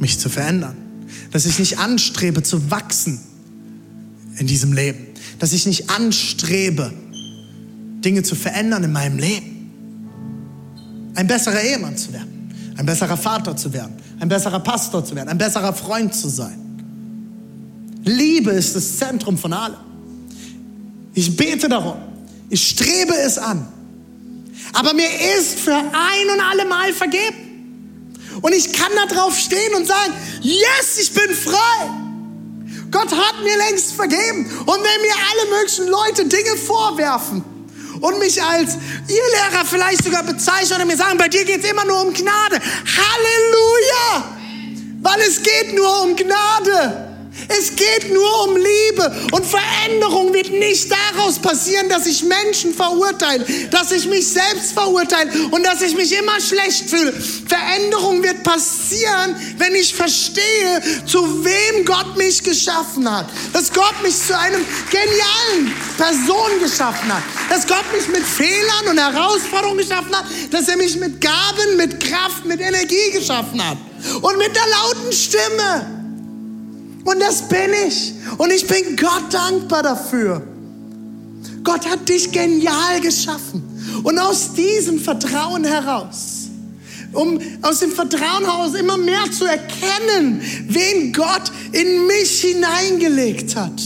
mich zu verändern. Dass ich nicht anstrebe zu wachsen in diesem Leben. Dass ich nicht anstrebe, Dinge zu verändern in meinem Leben. Ein besserer Ehemann zu werden, ein besserer Vater zu werden, ein besserer Pastor zu werden, ein besserer Freund zu sein. Liebe ist das Zentrum von allem. Ich bete darum, ich strebe es an. Aber mir ist für ein und alle Mal vergeben. Und ich kann da drauf stehen und sagen, yes, ich bin frei. Gott hat mir längst vergeben. Und wenn mir alle möglichen Leute Dinge vorwerfen, und mich als ihr Lehrer vielleicht sogar bezeichnen und mir sagen, bei dir geht es immer nur um Gnade. Halleluja! Weil es geht nur um Gnade. Es geht nur um Liebe und Veränderung wird nicht daraus passieren, dass ich Menschen verurteile, dass ich mich selbst verurteile und dass ich mich immer schlecht fühle. Veränderung wird passieren, wenn ich verstehe, zu wem Gott mich geschaffen hat. Dass Gott mich zu einem genialen Person geschaffen hat. Dass Gott mich mit Fehlern und Herausforderungen geschaffen hat. Dass er mich mit Gaben, mit Kraft, mit Energie geschaffen hat. Und mit der lauten Stimme. Und das bin ich. Und ich bin Gott dankbar dafür. Gott hat dich genial geschaffen. Und aus diesem Vertrauen heraus, um aus dem Vertrauen heraus immer mehr zu erkennen, wen Gott in mich hineingelegt hat.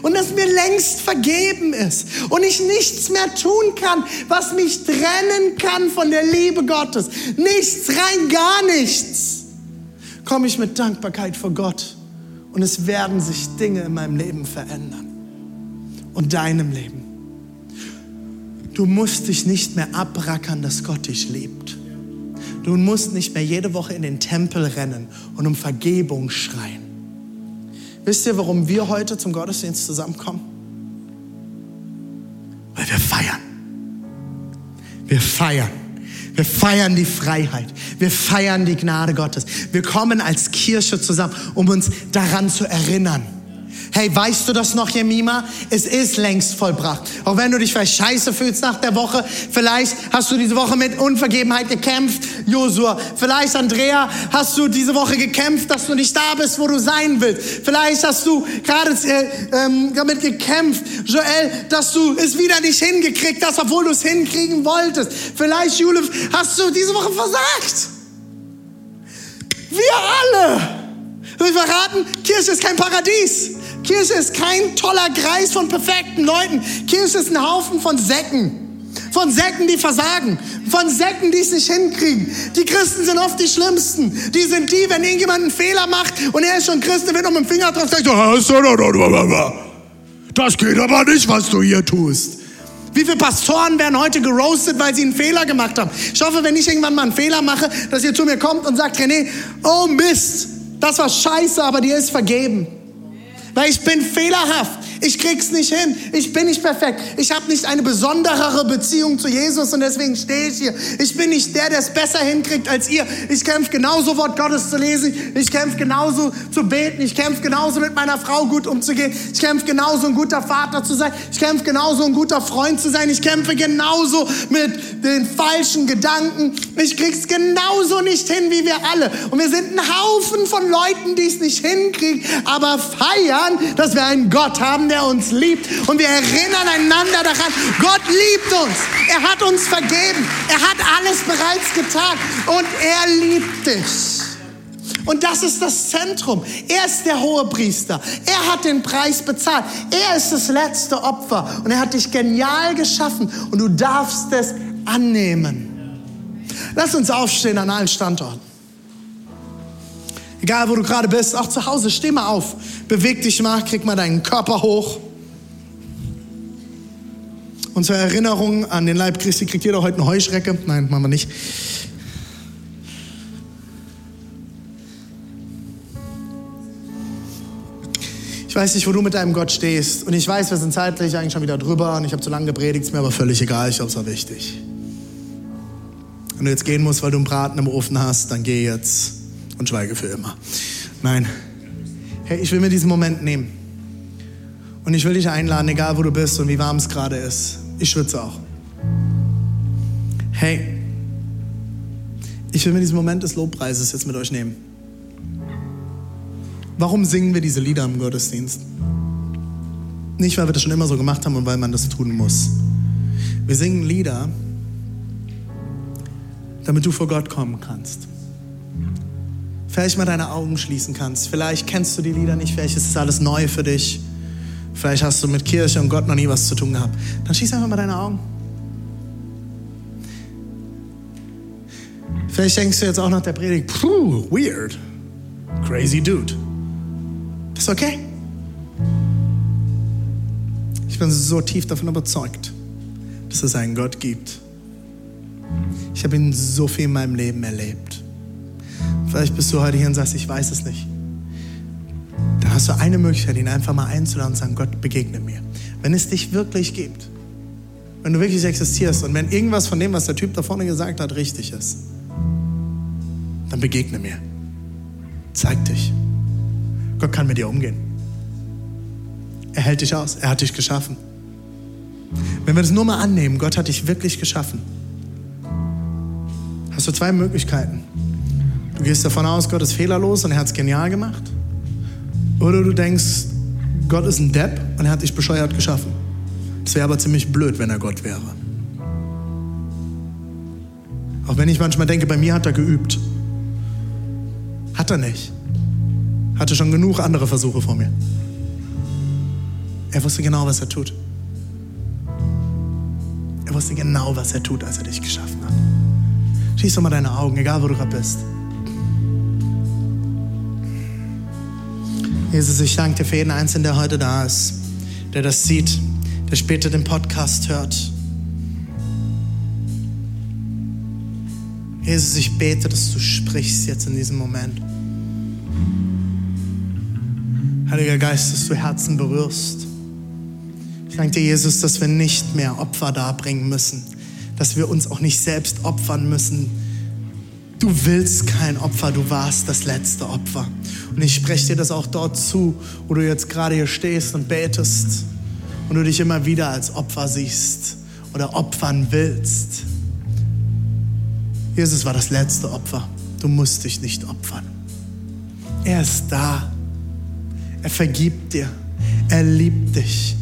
Und dass mir längst vergeben ist und ich nichts mehr tun kann, was mich trennen kann von der Liebe Gottes. Nichts, rein gar nichts. Komme ich mit Dankbarkeit vor Gott und es werden sich Dinge in meinem Leben verändern. Und deinem Leben. Du musst dich nicht mehr abrackern, dass Gott dich liebt. Du musst nicht mehr jede Woche in den Tempel rennen und um Vergebung schreien. Wisst ihr, warum wir heute zum Gottesdienst zusammenkommen? Weil wir feiern. Wir feiern. Wir feiern die Freiheit. Wir feiern die Gnade Gottes. Wir kommen als Kirche zusammen, um uns daran zu erinnern, Hey, weißt du das noch, Jemima? Es ist längst vollbracht. Auch wenn du dich vielleicht scheiße fühlst nach der Woche, vielleicht hast du diese Woche mit Unvergebenheit gekämpft, Josua. Vielleicht, Andrea, hast du diese Woche gekämpft, dass du nicht da bist, wo du sein willst. Vielleicht hast du gerade äh, ähm, damit gekämpft, Joel, dass du es wieder nicht hingekriegt hast, obwohl du es hinkriegen wolltest. Vielleicht, Jule, hast du diese Woche versagt. Wir alle. Soll ich verraten? Kirche ist kein Paradies. Kirche ist kein toller Kreis von perfekten Leuten. Kirche ist ein Haufen von Säcken. Von Säcken, die versagen. Von Säcken, die es nicht hinkriegen. Die Christen sind oft die Schlimmsten. Die sind die, wenn irgendjemand einen Fehler macht und er ist schon Christ, der wird noch mit dem Finger drauf sagt, das geht aber nicht, was du hier tust. Wie viele Pastoren werden heute geroastet, weil sie einen Fehler gemacht haben? Ich hoffe, wenn ich irgendwann mal einen Fehler mache, dass ihr zu mir kommt und sagt, René, oh Mist, das war scheiße, aber dir ist vergeben. Weil ich bin fehlerhaft. Ich krieg's nicht hin. Ich bin nicht perfekt. Ich habe nicht eine besonderere Beziehung zu Jesus und deswegen stehe ich hier. Ich bin nicht der, der es besser hinkriegt als ihr. Ich kämpfe genauso, Wort Gottes zu lesen. Ich kämpfe genauso zu beten. Ich kämpfe genauso mit meiner Frau gut umzugehen. Ich kämpfe genauso ein guter Vater zu sein. Ich kämpfe genauso ein guter Freund zu sein. Ich kämpfe genauso mit den falschen Gedanken. Ich krieg's genauso nicht hin wie wir alle. Und wir sind ein Haufen von Leuten, die es nicht hinkriegen, aber feiern, dass wir einen Gott haben, der uns liebt. Und wir erinnern einander daran, Gott liebt uns. Er hat uns vergeben. Er hat alles bereits getan. Und er liebt dich. Und das ist das Zentrum. Er ist der hohe Priester. Er hat den Preis bezahlt. Er ist das letzte Opfer. Und er hat dich genial geschaffen. Und du darfst es annehmen. Lass uns aufstehen an allen Standorten. Egal, wo du gerade bist, auch zu Hause, steh mal auf. Beweg dich mal, krieg mal deinen Körper hoch. Und zur Erinnerung an den Leib Christi kriegt jeder heute eine Heuschrecke. Nein, machen wir nicht. Ich weiß nicht, wo du mit deinem Gott stehst. Und ich weiß, wir sind zeitlich eigentlich schon wieder drüber und ich habe zu lange gepredigt, ist mir aber völlig egal, ich glaube, es war wichtig. Wenn du jetzt gehen musst, weil du einen Braten im Ofen hast, dann geh jetzt und schweige für immer. Nein. Hey, ich will mir diesen Moment nehmen. Und ich will dich einladen, egal wo du bist und wie warm es gerade ist. Ich schwitze auch. Hey, ich will mir diesen Moment des Lobpreises jetzt mit euch nehmen. Warum singen wir diese Lieder im Gottesdienst? Nicht, weil wir das schon immer so gemacht haben und weil man das tun muss. Wir singen Lieder, damit du vor Gott kommen kannst vielleicht mal deine Augen schließen kannst. Vielleicht kennst du die Lieder nicht, vielleicht ist es alles neu für dich. Vielleicht hast du mit Kirche und Gott noch nie was zu tun gehabt. Dann schließ einfach mal deine Augen. Vielleicht denkst du jetzt auch nach der Predigt, puh, weird, crazy dude. Das ist okay. Ich bin so tief davon überzeugt, dass es einen Gott gibt. Ich habe ihn so viel in meinem Leben erlebt. Vielleicht bist du heute hier und sagst, ich weiß es nicht. Dann hast du eine Möglichkeit, ihn einfach mal einzuladen und sagen, Gott, begegne mir. Wenn es dich wirklich gibt, wenn du wirklich existierst und wenn irgendwas von dem, was der Typ da vorne gesagt hat, richtig ist, dann begegne mir. Zeig dich. Gott kann mit dir umgehen. Er hält dich aus. Er hat dich geschaffen. Wenn wir das nur mal annehmen, Gott hat dich wirklich geschaffen, hast du zwei Möglichkeiten. Du gehst davon aus, Gott ist fehlerlos und er hat es genial gemacht. Oder du denkst, Gott ist ein Depp und er hat dich bescheuert geschaffen. Das wäre aber ziemlich blöd, wenn er Gott wäre. Auch wenn ich manchmal denke, bei mir hat er geübt. Hat er nicht. Hatte schon genug andere Versuche vor mir. Er wusste genau, was er tut. Er wusste genau, was er tut, als er dich geschaffen hat. Schließ doch mal deine Augen, egal wo du gerade bist. Jesus, ich danke dir für jeden Einzelnen, der heute da ist, der das sieht, der später den Podcast hört. Jesus, ich bete, dass du sprichst jetzt in diesem Moment. Heiliger Geist, dass du Herzen berührst. Ich danke dir, Jesus, dass wir nicht mehr Opfer darbringen müssen, dass wir uns auch nicht selbst opfern müssen. Du willst kein Opfer, du warst das letzte Opfer. Und ich spreche dir das auch dort zu, wo du jetzt gerade hier stehst und betest und du dich immer wieder als Opfer siehst oder opfern willst. Jesus war das letzte Opfer. Du musst dich nicht opfern. Er ist da. Er vergibt dir. Er liebt dich.